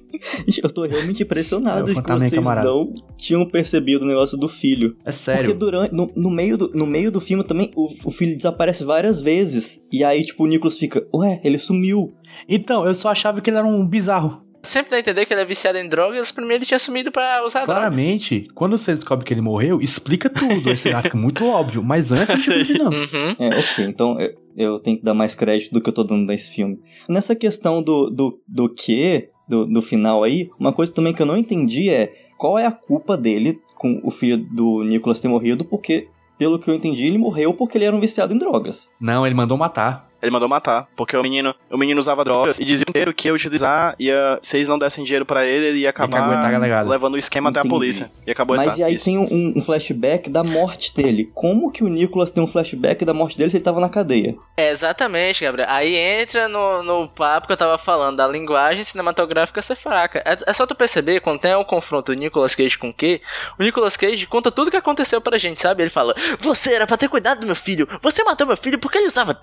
Eu tô realmente impressionado É, o de que é vocês camarada. não tinham percebido o negócio do filho. É Porque sério. durante, no, no meio do, no meio do filme também, o, o filho desaparece várias vezes. E aí, tipo, o Nicholas fica, ué, ele sumiu. Então, eu só achava que ele era um bizarro. Sempre dá a entender que ele é viciado em drogas, primeiro ele tinha sumido pra usar Claramente, quando você descobre que ele morreu, explica tudo. Aí você fica muito óbvio. Mas antes não tinha muito, não. drogas. Uhum. É, ok, então eu, eu tenho que dar mais crédito do que eu tô dando nesse filme. Nessa questão do, do, do que, do, do final aí, uma coisa também que eu não entendi é qual é a culpa dele com o filho do Nicholas ter morrido, porque, pelo que eu entendi, ele morreu porque ele era um viciado em drogas. Não, ele mandou matar. Ele mandou matar, porque o menino, o menino usava drogas e dizia inteiro que ia utilizar, ia, se eles não dessem dinheiro pra ele, ele ia acabar levando o esquema até a Entendi. polícia. E acabou Mas e aí tem um, um flashback da morte dele. Como que o Nicholas tem um flashback da morte dele se ele tava na cadeia? É, exatamente, Gabriel. Aí entra no, no papo que eu tava falando, da linguagem cinematográfica ser fraca. É, é só tu perceber, quando tem o confronto do Nicolas Cage com o quê? O Nicolas Cage conta tudo o que aconteceu pra gente, sabe? Ele fala, você era pra ter cuidado do meu filho, você matou meu filho porque ele usava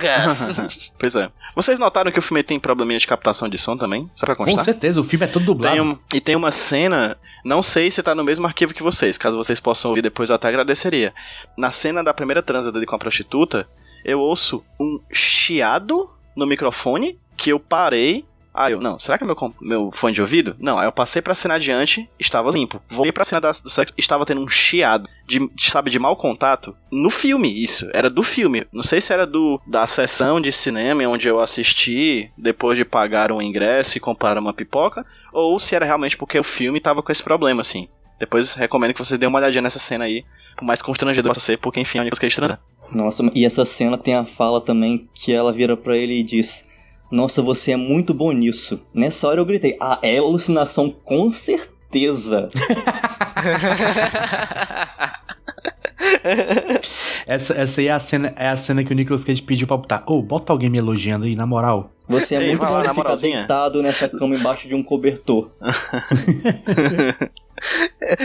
drogas. Pois é. Vocês notaram que o filme tem probleminha de captação de som também? Só pra Com constar? certeza, o filme é todo dublado. Tem um- e tem uma cena, não sei se tá no mesmo arquivo que vocês, caso vocês possam ouvir depois eu até agradeceria. Na cena da primeira transa dele com a prostituta, eu ouço um chiado no microfone que eu parei. Aí eu, não, será que é meu, meu fone de ouvido? Não, aí eu passei pra cena adiante, estava limpo. Voltei pra cena da- do sexo, estava tendo um chiado, de, de, sabe, de mau contato. No filme, isso, era do filme. Não sei se era do da sessão de cinema onde eu assisti, depois de pagar um ingresso e comprar uma pipoca, ou se era realmente porque o filme tava com esse problema, assim. Depois recomendo que vocês dêem uma olhadinha nessa cena aí, por mais constrangedor possa ser, porque enfim, é o Nicolas Cage transando. Nossa, e essa cena tem a fala também que ela vira pra ele e diz: Nossa, você é muito bom nisso. Nessa hora eu gritei: Ah, é alucinação com certeza. Essa, essa aí é a, cena, é a cena que o Nicolas Cage pediu pra botar. Ô, bota alguém me elogiando aí, na moral. Você é Ei, muito bom na ficar moralzinha. deitado nessa cama embaixo de um cobertor.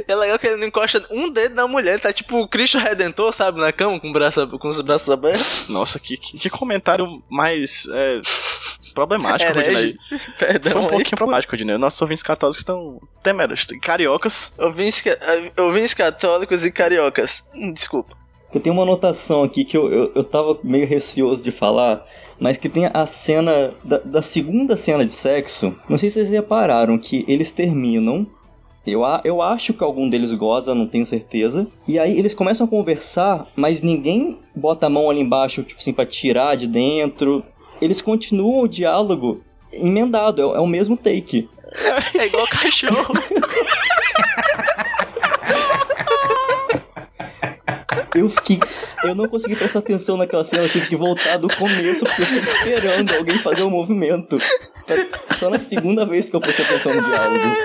É legal que ele não encosta um dedo na mulher, tá tipo o Cristo Redentor, sabe, na cama, com, braço, com os braços abertos. Nossa, que, que, que comentário mais é, problemático. Rodinei. Foi Perdão, um aí. pouquinho problemático, Rodinei. Nossos ouvintes católicos estão temeros. Cariocas. Ouvintes, ouvintes católicos e cariocas. Hum, Desculpa. Eu tenho uma anotação aqui que eu, eu, eu tava meio receoso de falar, mas que tem a cena da, da segunda cena de sexo. Não sei se vocês repararam que eles terminam. Eu, eu acho que algum deles goza, não tenho certeza. E aí eles começam a conversar, mas ninguém bota a mão ali embaixo, tipo assim, pra tirar de dentro. Eles continuam o diálogo emendado, é, é o mesmo take. É igual cachorro. Eu fiquei. Eu não consegui prestar atenção naquela cena, eu tive que voltar do começo, porque eu fiquei esperando alguém fazer um movimento. Só na segunda vez que eu prestei atenção no diálogo.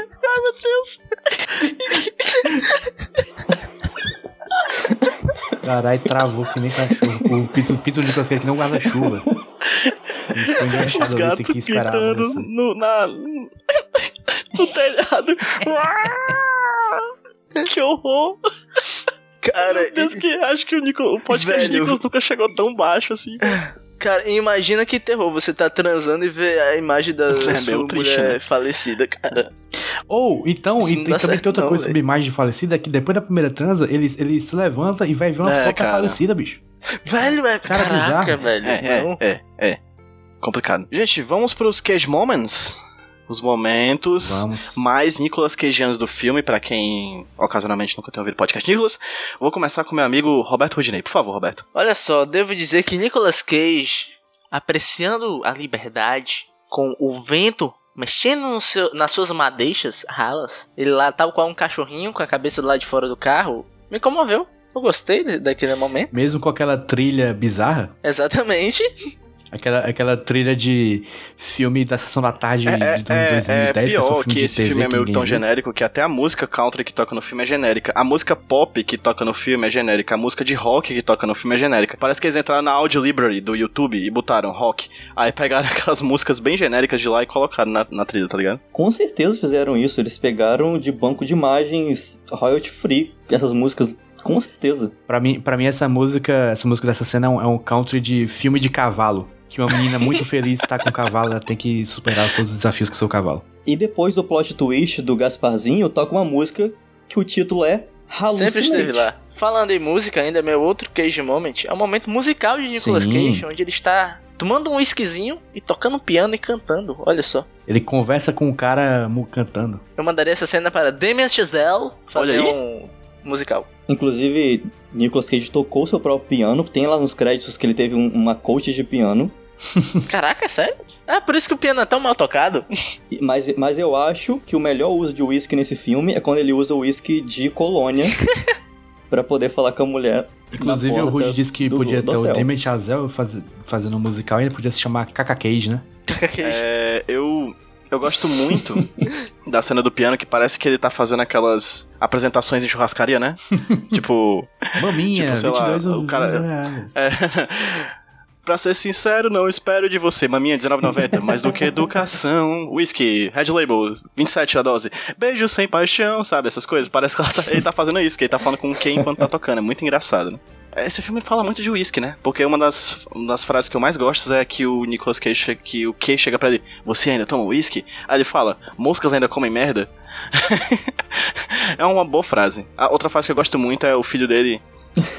Caralho, travou que nem cachorro. O pito, pito Nicolas Cage que não guarda-chuva. Os enganchado ali, gatos tem que esperar no, na, no telhado. que horror. Cara, Meu Deus, que acho que o, Nico, o podcast Velho. Nicolas nunca chegou tão baixo assim. cara, imagina que terror. Você tá transando e vê a imagem da É sua meio triste, mulher né? falecida, cara. Ou, então, e tem, também certo tem outra não, coisa velho. sobre imagem falecida, que depois da primeira transa, ele, ele se levanta e vai ver uma É, foto da cara. falecida, bicho. Velho, é Cara, caraca, bizarro. velho. É, não. é, é, é. Complicado. Gente, vamos pros Cage Moments. Os momentos Vamos. mais Nicolas Cageanos do filme, pra quem ocasionalmente nunca tem ouvido podcast Nicolas. Vou começar com meu amigo Roberto Rudinei. Por favor, Roberto. Olha só, devo dizer que Nicolas Cage, apreciando a liberdade, com o vento mexendo no seu- nas suas madeixas ralas, ele lá tal qual um cachorrinho com a cabeça do lado de fora do carro, me comoveu. Eu gostei daquele momento. Mesmo com aquela trilha bizarra, Exatamente. Aquela, aquela trilha de filme da sessão da tarde É, de 2010, é, é que é pior filme que de esse TV filme é meio tão viu. genérico que até a música country que toca no filme é genérica. A música pop que toca no filme é genérica. A música de rock que toca no filme é genérica. Parece que eles entraram na Audio Library do YouTube e botaram rock. Aí pegaram aquelas músicas bem genéricas de lá e colocaram na, na trilha, tá ligado? Com certeza fizeram isso, eles pegaram de banco de imagens royalty free essas músicas, com certeza. Pra mim, pra mim essa música, essa música dessa cena é um, é um country de filme de cavalo. Que uma menina muito feliz tá com o cavalo, ela tem que superar todos os desafios com o seu cavalo. E depois do plot twist do Gasparzinho, toca uma música que o título é Hallucinate. Sempre esteve lá. Falando em música, ainda meu outro Cage Moment é um momento musical de Nicolas Sim. Cage, onde ele está tomando um whiskyzinho e tocando piano e cantando. Olha só. Ele conversa com o cara mu- cantando. Eu mandaria essa cena para Damien Chazelle fazer um musical. Inclusive, Nicolas Cage tocou seu próprio piano, tem lá nos créditos que ele teve um- uma coach de piano. Caraca, é sério? Ah, por isso que o piano é tão mal tocado? Mas, mas eu acho que o melhor uso de whisky nesse filme é quando ele usa o whisky de colônia pra poder falar com a mulher. Inclusive na o Rude disse que do- podia do ter o hotel. Damien Chazelle faz, fazendo um musical e ele podia se chamar Kaka Cage, né? É, eu, eu gosto muito da cena do piano que parece que ele tá fazendo aquelas apresentações em churrascaria, né? tipo, Maminha, Tipo, sei lá, 22 o cara- reais. É, pra ser sincero, não espero de você. Maminha, R$19,90. Mais do que educação. Whisky, Red Label, 27 a dose. Beijo sem paixão, sabe? Essas coisas. Parece que ela tá- ele tá fazendo isso, que ele tá falando com quem enquanto tá tocando. É muito engraçado, né? Esse filme fala muito de whisky, né? Porque uma das, uma das frases que eu mais gosto é que o Nicolas Cage, que o Cage chega pra ele, você ainda toma whisky? Aí ele fala, moscas ainda comem merda? é uma boa frase. A outra frase que eu gosto muito é o filho dele,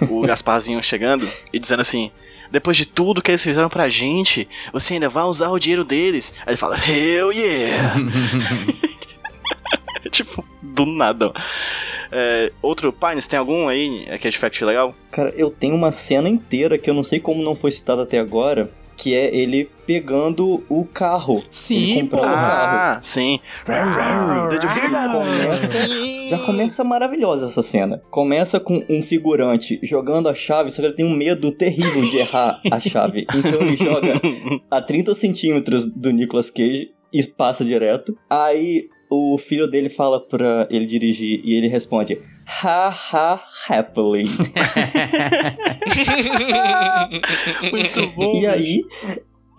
o Gasparzinho, chegando e dizendo assim, depois de tudo que eles fizeram pra gente, você ainda vai usar o dinheiro deles. Aí ele fala, hell yeah! tipo, do nada. É, outro, Pines, tem algum aí que é de fact legal? Cara, eu tenho uma cena inteira que eu não sei como não foi citada até agora, que é ele pegando o carro. Sim, ele comprando o carro. Ah, sim. Did you hear that? Começa, já começa maravilhosa essa cena. Começa com um figurante jogando a chave, só que ele tem um medo terrível de errar a chave. Então ele joga a 30 centímetros do Nicolas Cage e passa direto. Aí o filho dele fala pra ele dirigir e ele responde: Ha ha happily. Muito bom. E aí,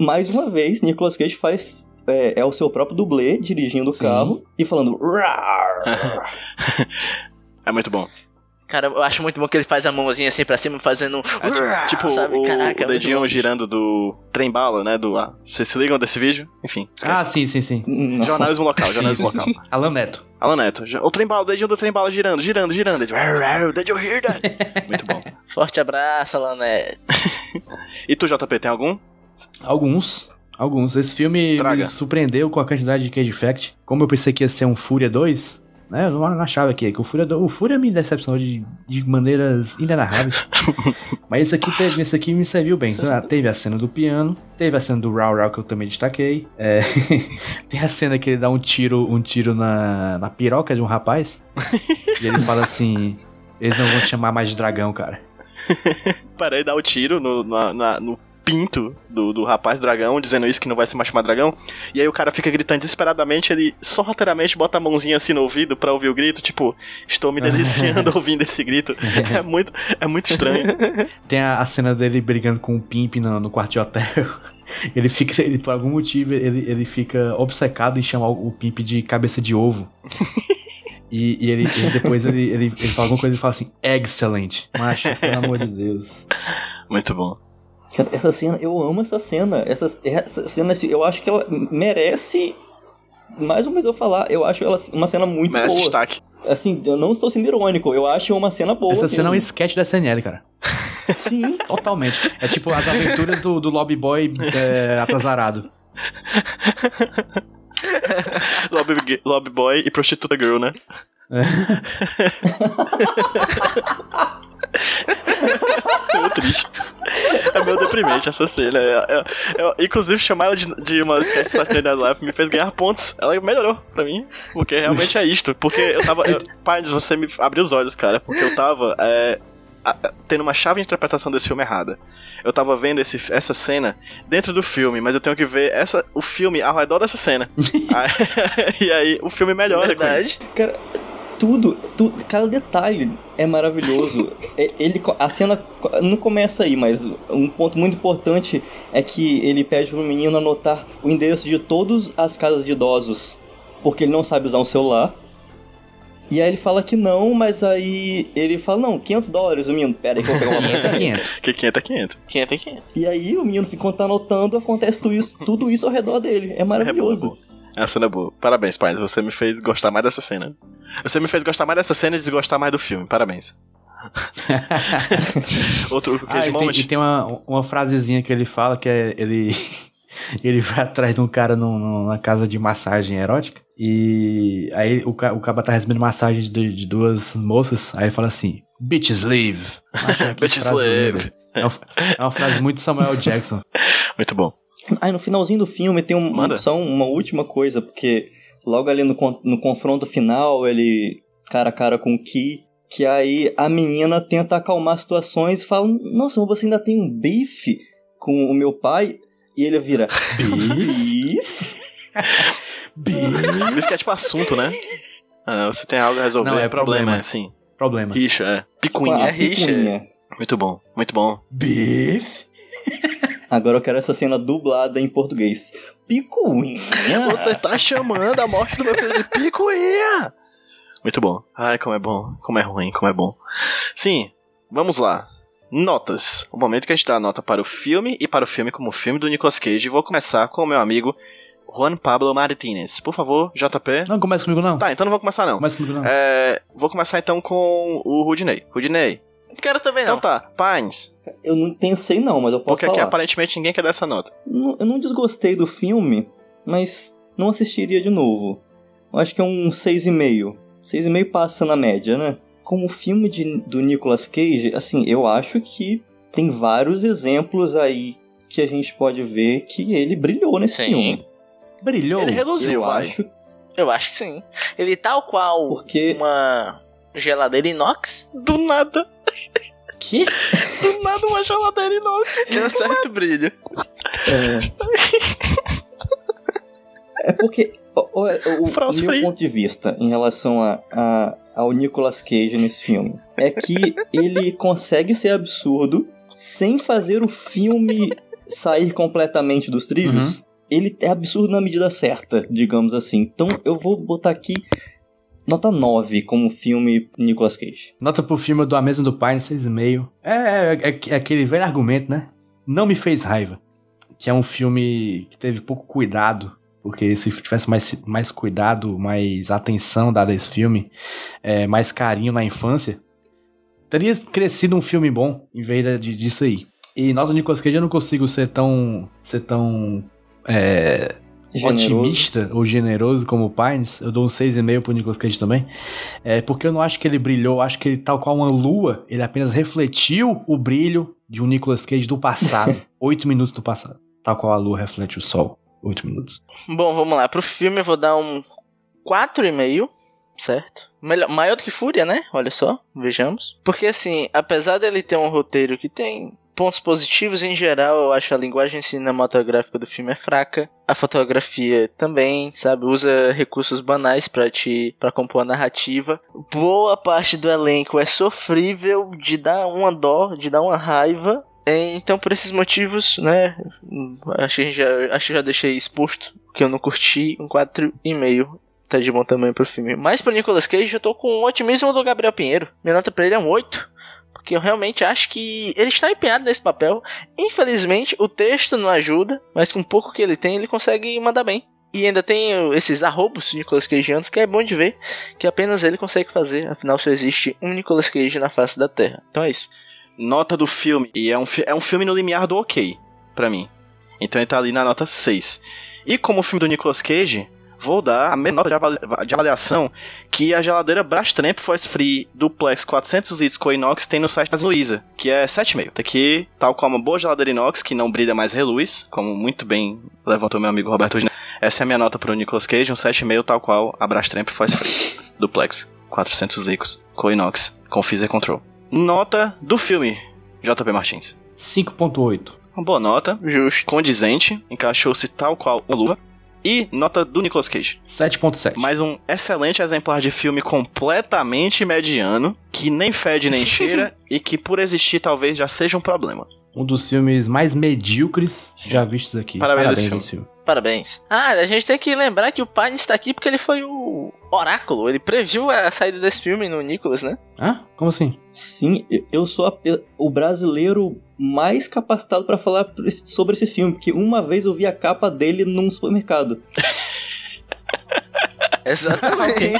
mais uma vez, Nicolas Cage faz. É, é o seu próprio dublê dirigindo o Sim. carro e falando. É muito bom. Cara, eu acho muito bom que ele faz a mãozinha assim pra cima, fazendo. um É, ti- tipo, sabe? o, Caraca, o é muito dedinho girando do trem bala, né? Do, ah, vocês se ligam desse vídeo? Enfim, esquece. Ah, sim, sim, sim. Não. Jornalismo local, jornalismo Sim, local. sim. Alan Neto. Alan Neto. O trem bala, o dedinho do trem bala girando, girando, girando. Ele, "Rar, rar, Did you hear that? Muito bom. Forte abraço, Alané. E tu, JP, tem algum? Alguns. Alguns. Esse filme Traga. me surpreendeu com a quantidade de Cage Fact. Como eu pensei que ia ser um Fúria 2, né? Eu não achava aqui que o Fúria, do- o Fúria me decepcionou de, de maneiras inenarráveis. Mas esse aqui, teve, esse aqui me serviu bem. Então, ah, teve a cena do piano, teve a cena do Raw Raw que eu também destaquei. É, tem a cena que ele dá um tiro, um tiro na, na piroca de um rapaz. e ele fala assim: Eles não vão te chamar mais de dragão, cara. Parei dar o tiro no, na- na- no pinto do, do rapaz dragão, dizendo isso que não vai se mais chamar dragão. E aí o cara fica gritando desesperadamente, ele sorrateiramente bota a mãozinha assim no ouvido pra ouvir o grito, tipo, estou me deliciando ouvindo esse grito. É muito, é muito estranho. Tem a, a cena dele brigando com o Pimp no, no quarto de hotel. Ele fica, ele, por algum motivo, ele, ele fica obcecado em chamar o, o Pimp de cabeça de ovo. E, e ele, ele depois ele, ele, ele fala alguma coisa e fala assim, excellent. Macho, pelo amor de Deus. Muito bom. Cara, essa cena, eu amo essa cena. Essa, essa cena, eu acho que ela merece. Mais uma vez eu falar, eu acho ela uma cena muito Merece boa. destaque. Assim, eu não estou sendo irônico, eu acho uma cena boa. Essa cena é um mesmo. sketch da SNL, cara. Sim, Totalmente. É tipo as aventuras do, do Lobby Boy é, atazarado. Lobby, lobby boy e prostituta girl, né? É meio triste. É meio deprimente essa cena. É- é- é- inclusive, chamar ela de, de uma sketch de Saturday Night Live me fez ganhar pontos. Ela melhorou pra mim. Porque realmente é isto. Porque eu tava. Eu, Pines, você me abriu os olhos, cara. Porque eu tava. é, tendo uma chave de interpretação desse filme errada. Eu tava vendo esse, essa cena dentro do filme, mas eu tenho que ver essa, o filme ao redor dessa cena. Aí- e aí o filme melhora com isso. Verdade. cara, tudo, tudo, cada detalhe é maravilhoso. É, ele, a cena não começa aí, mas um ponto muito importante é que ele pede pro menino anotar o endereço de todas as casas de idosos, porque ele não sabe usar um celular. E aí ele fala que não, mas aí ele fala, não, 500 dólares, o menino, pera aí que eu vou pegar uma 500 é 500. Que 500 é 500. 500 é 500. E aí o menino, enquanto tá anotando, acontece tudo isso, tudo isso ao redor dele. É É boa, é maravilhoso. boa. A cena é boa. Parabéns, Pines. Você me fez gostar mais dessa cena. Você me fez gostar mais dessa cena e desgostar mais do filme. Parabéns. Outro Ah, Cage e tem, e tem uma, uma frasezinha que ele fala que é ele. Ele vai atrás de um cara num- numa casa de massagem erótica. E aí o, o cara tá recebendo massagem de, de duas moças. Aí ele fala assim: Bitches leave. Que Bitches leave. É uma, é uma frase muito Samuel Jackson. Muito bom. Aí no finalzinho do filme tem um, Manda. só uma última coisa, porque logo ali no, no confronto final, ele cara a cara com o Ki, que aí a menina tenta acalmar situações e fala: Nossa, mas você ainda tem um bife com o meu pai? E ele vira: Bife? Bife. Isso que é tipo assunto, né? Ah, você tem algo a resolver. Não, é problema. sim. Problema. Rixa, é. Picuinha. a É rixa. Muito bom, muito bom. Bife? Agora eu quero essa cena dublada em português. Picuinha? Você tá chamando a morte do meu filho de picuinha! Muito bom. Ai, como é bom. Como é ruim, como é bom. Sim, vamos lá. Notas. O momento que a gente dá a nota para o filme e para o filme como filme do Nicolas Cage. Vou começar com o meu amigo Juan Pablo Martinez. Por favor, JP. Não começa comigo, não. Tá, então não vou começar não. Começa comigo, não. É, vou começar então com o Rudinei. Rudinei, Quero também não. Então tá, Pines. Eu não pensei não, mas eu posso Porque aqui falar. aparentemente ninguém quer dar essa nota. Eu não desgostei do filme, mas não assistiria de novo. Eu acho que é um 6,5. 6,5 passa na média, né? Como filme de, do Nicolas Cage, assim, eu acho que tem vários exemplos aí que a gente pode ver que ele brilhou nesse Sim. filme. Brilhou. Ele reluziu, eu vai. acho Eu acho que sim. Ele tal qual porque uma geladeira inox Do nada. Que? Do nada uma geladeira inox. tem um certo brilho. É, é porque o, o- o Frost meu free. ponto de vista em relação a, a- ao Nicolas Cage nesse filme é que ele consegue ser absurdo sem fazer o filme sair completamente dos trilhos. Uhum. Ele é absurdo na medida certa, digamos assim. Então eu vou botar aqui nota 9 como filme Nicolas Cage. Nota pro filme do A Mesa do Pai, 6,5. É, é, é, é aquele velho argumento, né? Não me fez raiva. Que é um filme que teve pouco cuidado. Porque se tivesse mais, mais cuidado, mais atenção dada a esse filme, é, mais carinho na infância, teria crescido um filme bom em vez de, disso aí. E nota Nicolas Cage eu não consigo ser tão. ser tão. é, Generoso. otimista ou generoso como o Pines, eu dou um 6,5 pro Nicolas Cage também. É porque eu não acho que ele brilhou, acho que ele, tal qual uma lua, ele apenas refletiu o brilho de um Nicolas Cage do passado. Oito minutos do passado. Tal qual a lua reflete o sol. Oito minutos. Bom, vamos lá. Pro filme eu vou dar um 4,5, certo? Melhor, maior do que Fúria, né? Olha só, vejamos. Porque assim, apesar dele ter um roteiro que tem pontos positivos em geral, eu acho a linguagem cinematográfica do filme é fraca. A fotografia também, sabe, usa recursos banais pra te para compor a narrativa. Boa parte do elenco é sofrível de dar uma dó, de dar uma raiva. É, Então, por esses motivos, né, acho que já, acho que já deixei exposto que eu não curti um 4,5. Tá de bom tamanho pro filme. Mas pro Nicolas Cage eu tô com o otimismo do Gabriel Pinheiro. Minha nota pra ele é um 8. Porque eu realmente acho que ele está empenhado nesse papel. Infelizmente, o texto não ajuda, mas com o pouco que ele tem, ele consegue mandar bem. E ainda tem esses arrobos Nicolas Cageanos que é bom de ver que apenas ele consegue fazer. Afinal, só existe um Nicolas Cage na face da Terra. Então é isso. Nota do filme. E é um, é um filme no limiar do ok, pra mim. Então ele tá ali na nota 6. E como o filme do Nicolas Cage, vou dar a mesma nota de, avali- de avaliação que a geladeira Brastemp Force Free Duplex 400 litros com inox tem no site da Luiza, que é 7,5. Daqui, tal como uma boa geladeira inox, que não brilha mais reluz, como muito bem levantou meu amigo Roberto Gina. Essa é a minha nota pro Nicolas Cage, um 7,5 tal qual a Brastemp Force Free Duplex 400 litros com inox com Phaser Control. Nota do filme, JP Martins. 5.8. Uma boa nota, Justo. condizente, encaixou-se tal qual uma luva. E nota do Nicolas Cage. 7.7. Mais um excelente exemplar de filme completamente mediano, que nem fede nem cheira e que por existir talvez já seja um problema. Um dos filmes mais medíocres Sim. já vistos aqui. Parabéns a esse filme. Parabéns. Ah, a gente tem que lembrar que o Pine está aqui porque ele foi o oráculo. Ele previu a saída desse filme no Nicolas, né? Hã? Como assim? Sim, eu- sou a o brasileiro mais capacitado pra falar sobre esse filme, porque uma vez eu vi a capa dele num supermercado. Exatamente.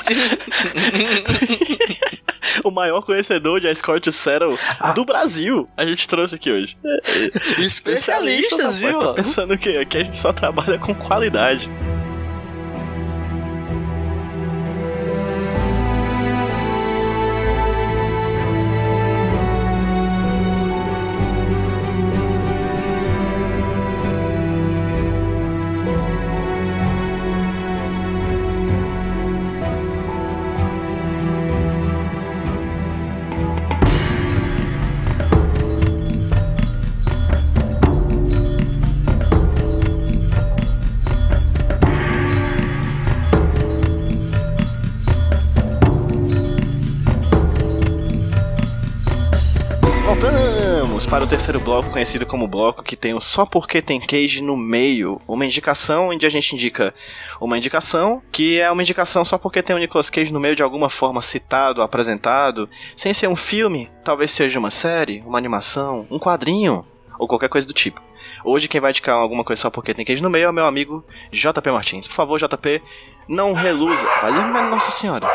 O maior conhecedor de to Settle do Brasil a gente trouxe aqui hoje. Especialistas, viu? Tá pensando que aqui a gente só trabalha com qualidade. Terceiro bloco, conhecido como bloco que tem o Só Porque Tem Cage no meio. Uma indicação onde a gente indica uma indicação que é uma indicação só porque tem o Nicolas Cage no meio de alguma forma citado, apresentado, sem ser um filme, talvez seja uma série, uma animação, um quadrinho ou qualquer coisa do tipo. Hoje quem vai indicar alguma coisa só porque tem Cage no meio é meu amigo JP Martins. Por favor, JP, não reluza. Valeu, Nossa Senhora.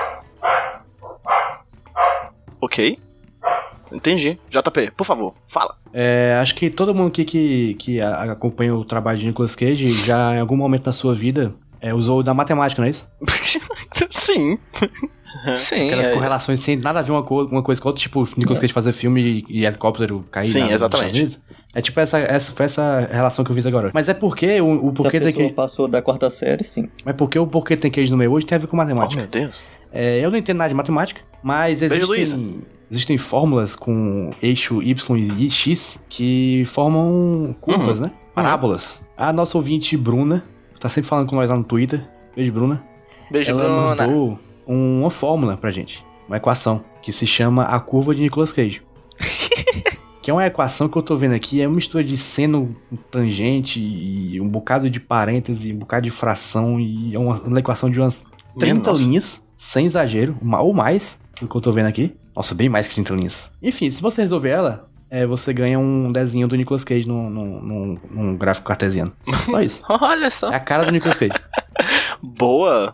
Ok. Entendi. JP, por favor, fala. É, acho que todo mundo aqui que, que acompanha o trabalho de Nicolas Cage já em algum momento da sua vida é, usou da matemática, não é isso? Sim. Sim, Aquelas é, correlações sem nada a ver uma, co uma coisa com outra, tipo Nicolas Cage fazer filme e, e helicóptero cair Sim, na, exatamente. É tipo essa, essa, foi essa relação que eu fiz agora. Mas é porque o, o porquê tem que. passou da quarta série, sim. Mas porque o porquê tem queijo no meio hoje tem a ver com Oh, matemática. meu Deus. É, eu não entendo nada de matemática, mas Beijo, existem, fórmulas com eixo Y e X que formam curvas, né? Parábolas. A nossa ouvinte Bruna, tá sempre falando com nós lá no Twitter. Beijo, Bruna. Beijo, ela Bruna. mandou uma fórmula pra gente. Uma equação que se chama a curva de Nicolas Cage. que é uma equação que eu tô vendo aqui, é uma mistura de seno, tangente e um bocado de parêntese, um bocado de fração e é uma, uma equação de umas 30 Nossa. linhas, sem exagero, ou mais do que eu tô vendo aqui. Nossa, bem mais que 30 linhas. Enfim, se você resolver ela, é, você ganha um desenho do Nicolas Cage num, num, num- num gráfico cartesiano. Só isso. Olha só. É a cara do Nicolas Cage. Boa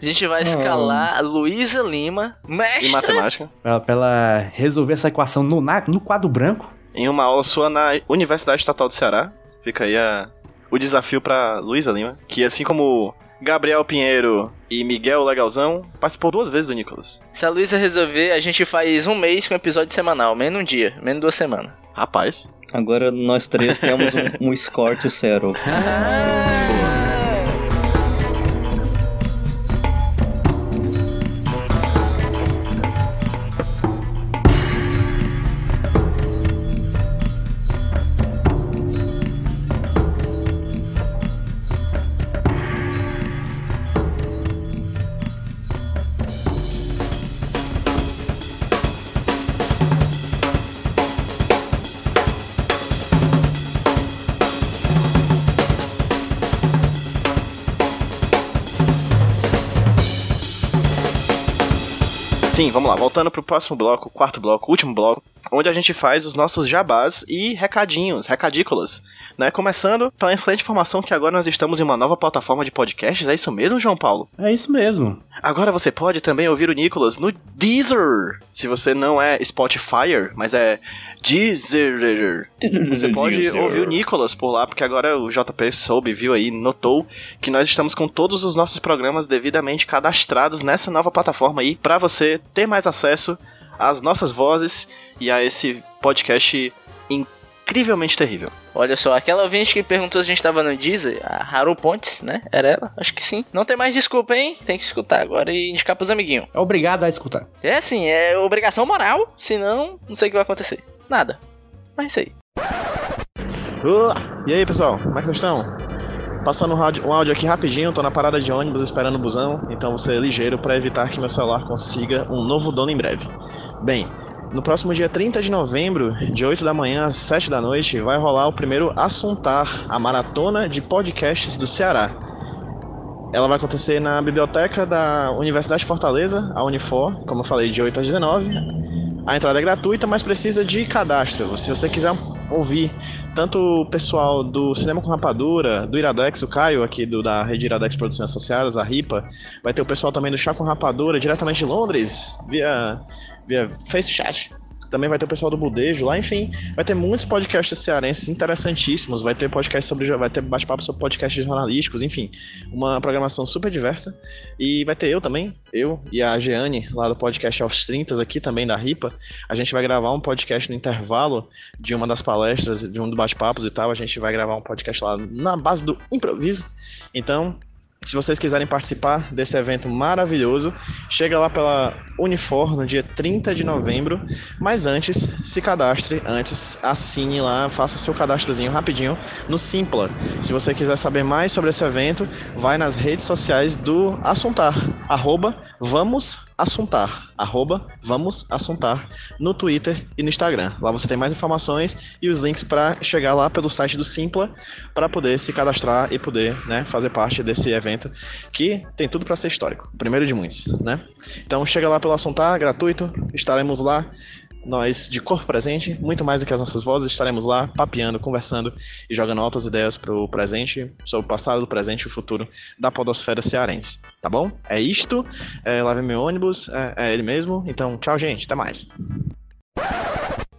A gente vai escalar a Luísa Lima, em mestre. matemática. Pra, pra ela resolver essa equação no, na- no quadro branco. Em uma aula sua na Universidade Estatal do Ceará. Fica aí a- o desafio pra Luísa Lima. Que assim como Gabriel Pinheiro e Miguel Legalzão, participou duas vezes do Nicolas. Se a Luísa resolver, a gente faz um mês com episódio semanal. Menos um dia, menos duas semanas. Rapaz. Agora nós três temos um, um score to zero. Sim, vamos lá. Voltando pro próximo bloco, quarto bloco, último bloco, onde a gente faz os nossos jabás e recadinhos, recadícolas, né? Começando pela excelente informação que agora nós estamos em uma nova plataforma de podcasts. É isso mesmo, João Paulo? É isso mesmo. Agora você pode também ouvir o Nicolas no Deezer. Se você não é Spotify, mas é Deezer. Você pode ouvir o Nicolas por lá, porque agora o JP soube, viu aí, notou que nós estamos com todos os nossos programas devidamente cadastrados nessa nova plataforma aí, pra você ter mais acesso às nossas vozes e a esse podcast incrivelmente terrível. Olha só, aquela ouvinte que perguntou se a gente tava no Deezer, a Haru Pontes, né? Era ela? Acho que sim. Não tem mais desculpa, hein? Tem que escutar agora e indicar pros amiguinhos. É obrigado a escutar. É assim, é obrigação moral, senão não sei o que vai acontecer. Nada. Mas isso aí. e aí, pessoal, como é que vocês estão? Passando um áudio, um áudio aqui rapidinho, tô na parada de ônibus esperando o busão, então vou ser ligeiro para evitar que meu celular consiga um novo dono em breve. Bem, no próximo dia 30 de novembro, de 8 da manhã às 7 da noite, vai rolar o primeiro Assuntar, a maratona de podcasts do Ceará. Ela vai acontecer na biblioteca da Universidade de Fortaleza, a Unifor, como eu falei, de 8 às 19. A entrada é gratuita, mas precisa de cadastro. Se você quiser ouvir tanto o pessoal do Cinema com Rapadura, do Iradex, o Caio, aqui do, da Rede Iradex Produções Associadas, a RIPA, vai ter o pessoal também do Chá com Rapadura, diretamente de Londres, via, via FaceChat. Também vai ter o pessoal do Budejo lá, enfim, vai ter muitos podcasts cearenses interessantíssimos, vai ter podcast sobre vai ter bate-papo sobre podcasts jornalísticos, enfim, uma programação super diversa. E vai ter eu também, eu e a Jeane, lá do podcast aos 30 aqui também da RIPA. A gente vai gravar um podcast no intervalo de uma das palestras, de um dos bate-papos e tal. A gente vai gravar um podcast lá na base do improviso. Então, se vocês quiserem participar desse evento maravilhoso, chega lá pela Unifor no dia 30 de novembro. Mas antes, se cadastre, antes assine lá, faça seu cadastrozinho rapidinho no Simpla. Se você quiser saber mais sobre esse evento, vai nas redes sociais do Assuntar, arroba Vamos Assuntar, arroba Vamos Assuntar, no Twitter e no Instagram. Lá você tem mais informações e os links para chegar lá pelo site do Simpla para poder se cadastrar e poder né, fazer parte desse evento que tem tudo para ser histórico, primeiro de muitos, né? Então chega lá pelo Assuntar, gratuito, estaremos lá nós de corpo presente, muito mais do que as nossas vozes, estaremos lá papeando, conversando e jogando altas ideias pro presente, sobre o passado, o presente e o futuro da podosfera cearense, tá bom? É isto, é, lave meu ônibus, é, é ele mesmo, então tchau gente, até mais.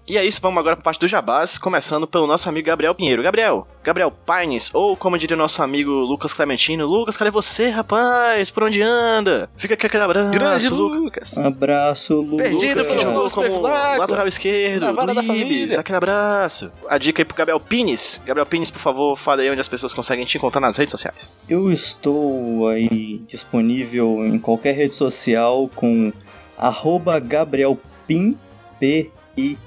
E é isso, vamos agora pra parte do Jabás, começando pelo nosso amigo Gabriel Pinheiro. Gabriel, Gabriel Pines, ou como diria nosso amigo Lucas Clementino, Lucas, cadê você, rapaz? Por onde anda? Fica aqui aquele abraço, Grande Lucas. Lucas. Abraço, Lucas. Perdido Lucas, que jogou Lucas como Flaco. lateral esquerdo, Na vara da Luibes, família. aquele abraço. A dica aí pro Gabriel Pines. Gabriel Pines, por favor, fala aí onde as pessoas conseguem te encontrar nas redes sociais. Eu estou aí disponível em qualquer rede social com arroba GabrielPin, P-I-N.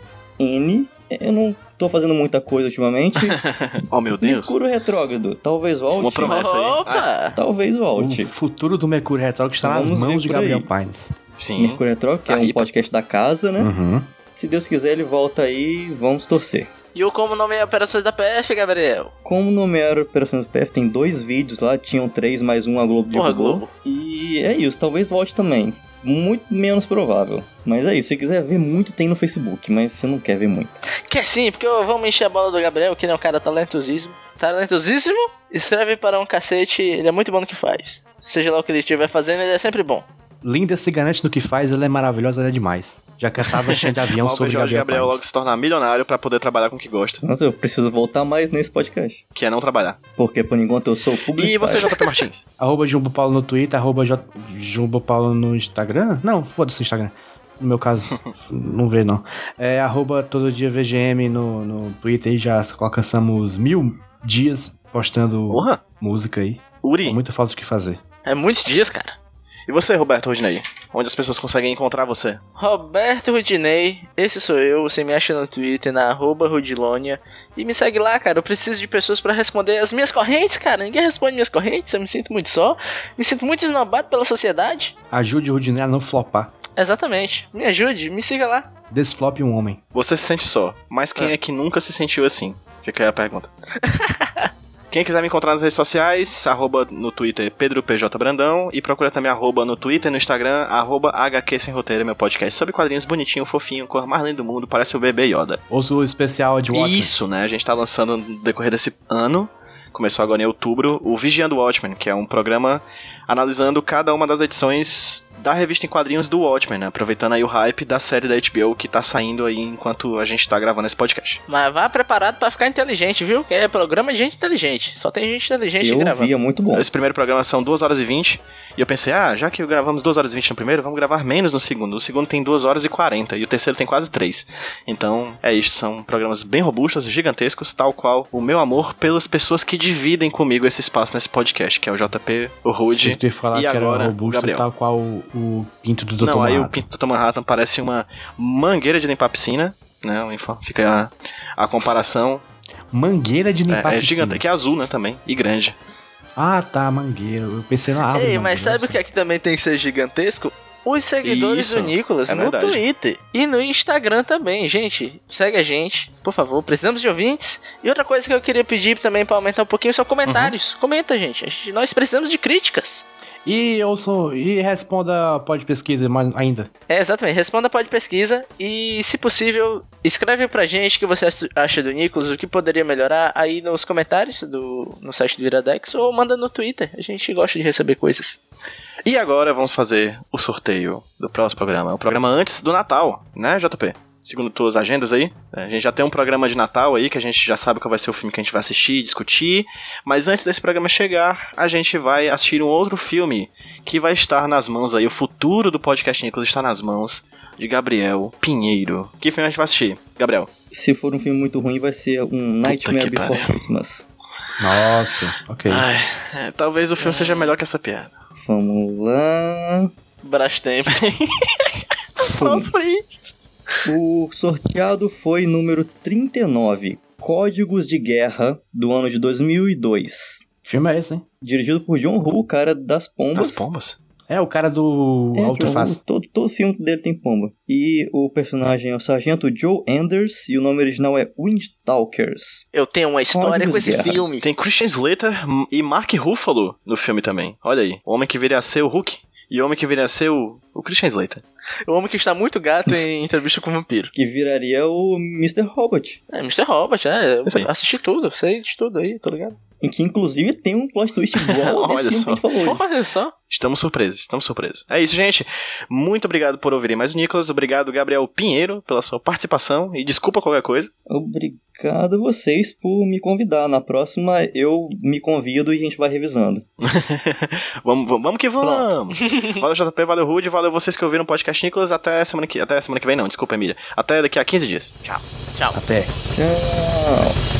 Eu não tô fazendo muita coisa ultimamente. Oh, meu Deus. Mercúrio retrógrado. Talvez volte. Uma promessa aí. Ah, Opa! Talvez volte. O futuro do Mercúrio Retrógrado está nas Vamos mãos de Gabriel. Pines. sim. Mercúrio retrógrado, que é Aí, um podcast da casa, né? Uhum. Se Deus quiser, ele volta aí. Vamos torcer. E o como nome é Operações da PF, Gabriel? Como nomearam Operações PF, tem dois vídeos lá, tinham três mais um, a Globo Porra, divulgou. Globo. E é isso, talvez volte também. Muito menos provável. Mas é isso, se quiser ver muito, tem no Facebook, mas você não quer ver muito. Quer sim, porque eu- vamos encher a bola do Gabriel, que ele é um cara talentosíssimo. Talentosíssimo? Escreve para um cacete, ele é muito bom no que faz. Seja lá o que ele estiver fazendo, ele é sempre bom. Linda cigarante no que faz, ela é maravilhosa, ela é demais. Já cantava cheio de avião sobre Jorge Gabriel, Gabriel logo se tornar milionário pra poder trabalhar com o que gosta, Nossa, eu preciso voltar mais nesse podcast. que é não trabalhar. Porque por enquanto eu sou E publicitário. você, JP Martins? Arroba Jumbo Paulo no Twitter, arroba J... Jumbo Paulo no Instagram. Não, foda-se o Instagram. No meu caso, não vê não. É arroba todo dia VGM no, no Twitter e já alcançamos mil dias postando Porra! música aí. Uri. Com muita falta do que fazer. É muitos dias, cara. E você, Roberto Rodinei? Onde as pessoas conseguem encontrar você? Roberto Rudinei, esse sou eu. Você me acha no Twitter, na arroba Rudilônia. E me segue lá, cara. Eu preciso de pessoas pra responder as minhas correntes, cara. Ninguém responde minhas correntes. Eu me sinto muito só. Me sinto muito esnobado pela sociedade. Ajude o Rudinei a não flopar. Exatamente. Me ajude, me siga lá. Desflope um homem. Você se sente só, mas quem é, que nunca se sentiu assim? Fica aí a pergunta. Quem quiser me encontrar nas redes sociais, arroba no Twitter PedroPJBrandão e procura também arroba no Twitter e no Instagram, arroba HQ Sem Roteiro, meu podcast sobre quadrinhos bonitinho, fofinho, cor mais linda do mundo, parece o bebê Yoda. Ouça o especial de Watchmen. Isso, né? A gente tá lançando no decorrer desse ano, começou agora em outubro, o Vigiando Watchmen, que é um programa analisando cada uma das edições da revista em quadrinhos do Watchmen, né? Aproveitando aí o hype da série da HBO que tá saindo aí enquanto a gente tá gravando esse podcast. Mas vá preparado pra ficar inteligente, viu? Que é programa de gente inteligente. Só tem gente inteligente Eu gravando. vi, é muito bom. Esse primeiro programa são 2 horas e 20. E eu pensei, ah, já que gravamos 2 horas e 20 no primeiro, vamos gravar menos no segundo. O segundo tem 2 horas e 40 e o terceiro tem quase 3. Então, é isso. São programas bem robustos, gigantescos, tal qual o meu amor pelas pessoas que dividem comigo esse espaço nesse podcast, que é o JP, o Rude. Eu ter falar E que agora, era robusto Gabriel. tal qual o, pinto do Dr. Não, aí o Manhattan. Pinto do Manhattan parece uma mangueira de limpar piscina. Né, fica a, a comparação. Mangueira de limpar É, é piscina. gigante, que é azul, né, também, e grande. Ah, tá, mangueira. Eu pensei na árvore. Ei, mas sabe o que aqui também tem que ser gigantesco? Os seguidores Isso, do Nicolas é no verdade. Twitter e no Instagram também. Gente, segue a gente, por favor. Precisamos de ouvintes. E outra coisa que eu queria pedir também pra aumentar um pouquinho são comentários. Uhum. Comenta, gente. A gente- Nós precisamos de críticas. E ouçam, e responda, pode pesquisa mais ainda. É, exatamente. Responda pode pesquisa e, se possível, escreve pra gente o que você acha do Nicolas, o que poderia melhorar aí nos comentários do, no site do Iradex ou manda no Twitter. A gente gosta de receber coisas. E agora vamos fazer o sorteio do próximo programa. O programa antes do Natal, né, JP? Segundo tuas agendas aí. A gente já tem um programa de Natal aí, que a gente já sabe qual vai ser o filme que a gente vai assistir, discutir. Mas antes desse programa chegar, a gente vai assistir um outro filme que vai estar nas mãos aí. O futuro do podcast Nicolas está nas mãos de Gabriel Pinheiro. Que filme a gente vai assistir? Gabriel. Se for um filme muito ruim, vai ser um Nightmare Before pariu. Christmas. Nossa, ok. Ai, é, talvez o filme seja melhor que essa piada. Vamos lá. Brastemp. Nossa, aí. O sorteado foi número 39, Códigos de Guerra, do ano de 2002. Que filme é esse, hein? Dirigido por John Woo, cara das pombas. Das pombas? É o cara do É, Alto Face. Todo, todo filme dele tem pomba. E o personagem é o Sargento Joe Anders e o nome original é Windtalkers. Eu tenho uma história Códigos com esse filme. Tem Christian Slater e Mark Ruffalo no filme também. Olha aí. O homem que viria a ser o Hulk e o homem que viria a ser o, o Christian Slater. O homem que está muito gato em entrevista com o vampiro. Que viraria o Mr. Robot. É, Mr. Robot, é. Eu assisti tudo, sei de tudo aí, tô ligado. Em que inclusive tem um plot twist igual ao Olha hoje. Olha só. Estamos surpresos, estamos surpresos. É isso, gente. Muito obrigado por ouvirem mais o Nicolas. Obrigado, Gabriel Pinheiro, pela sua participação. E desculpa qualquer coisa. Obrigado a vocês por me convidar. Na próxima eu me convido e a gente vai revisando. vamos, vamos, vamos que vamos. valeu, JP, valeu, Rude, valeu vocês que ouviram o podcast Nicolas. Até semana que, até semana que vem, não, desculpa, Emília. Até daqui a 15 dias. Tchau. Tchau. Até. Tchau.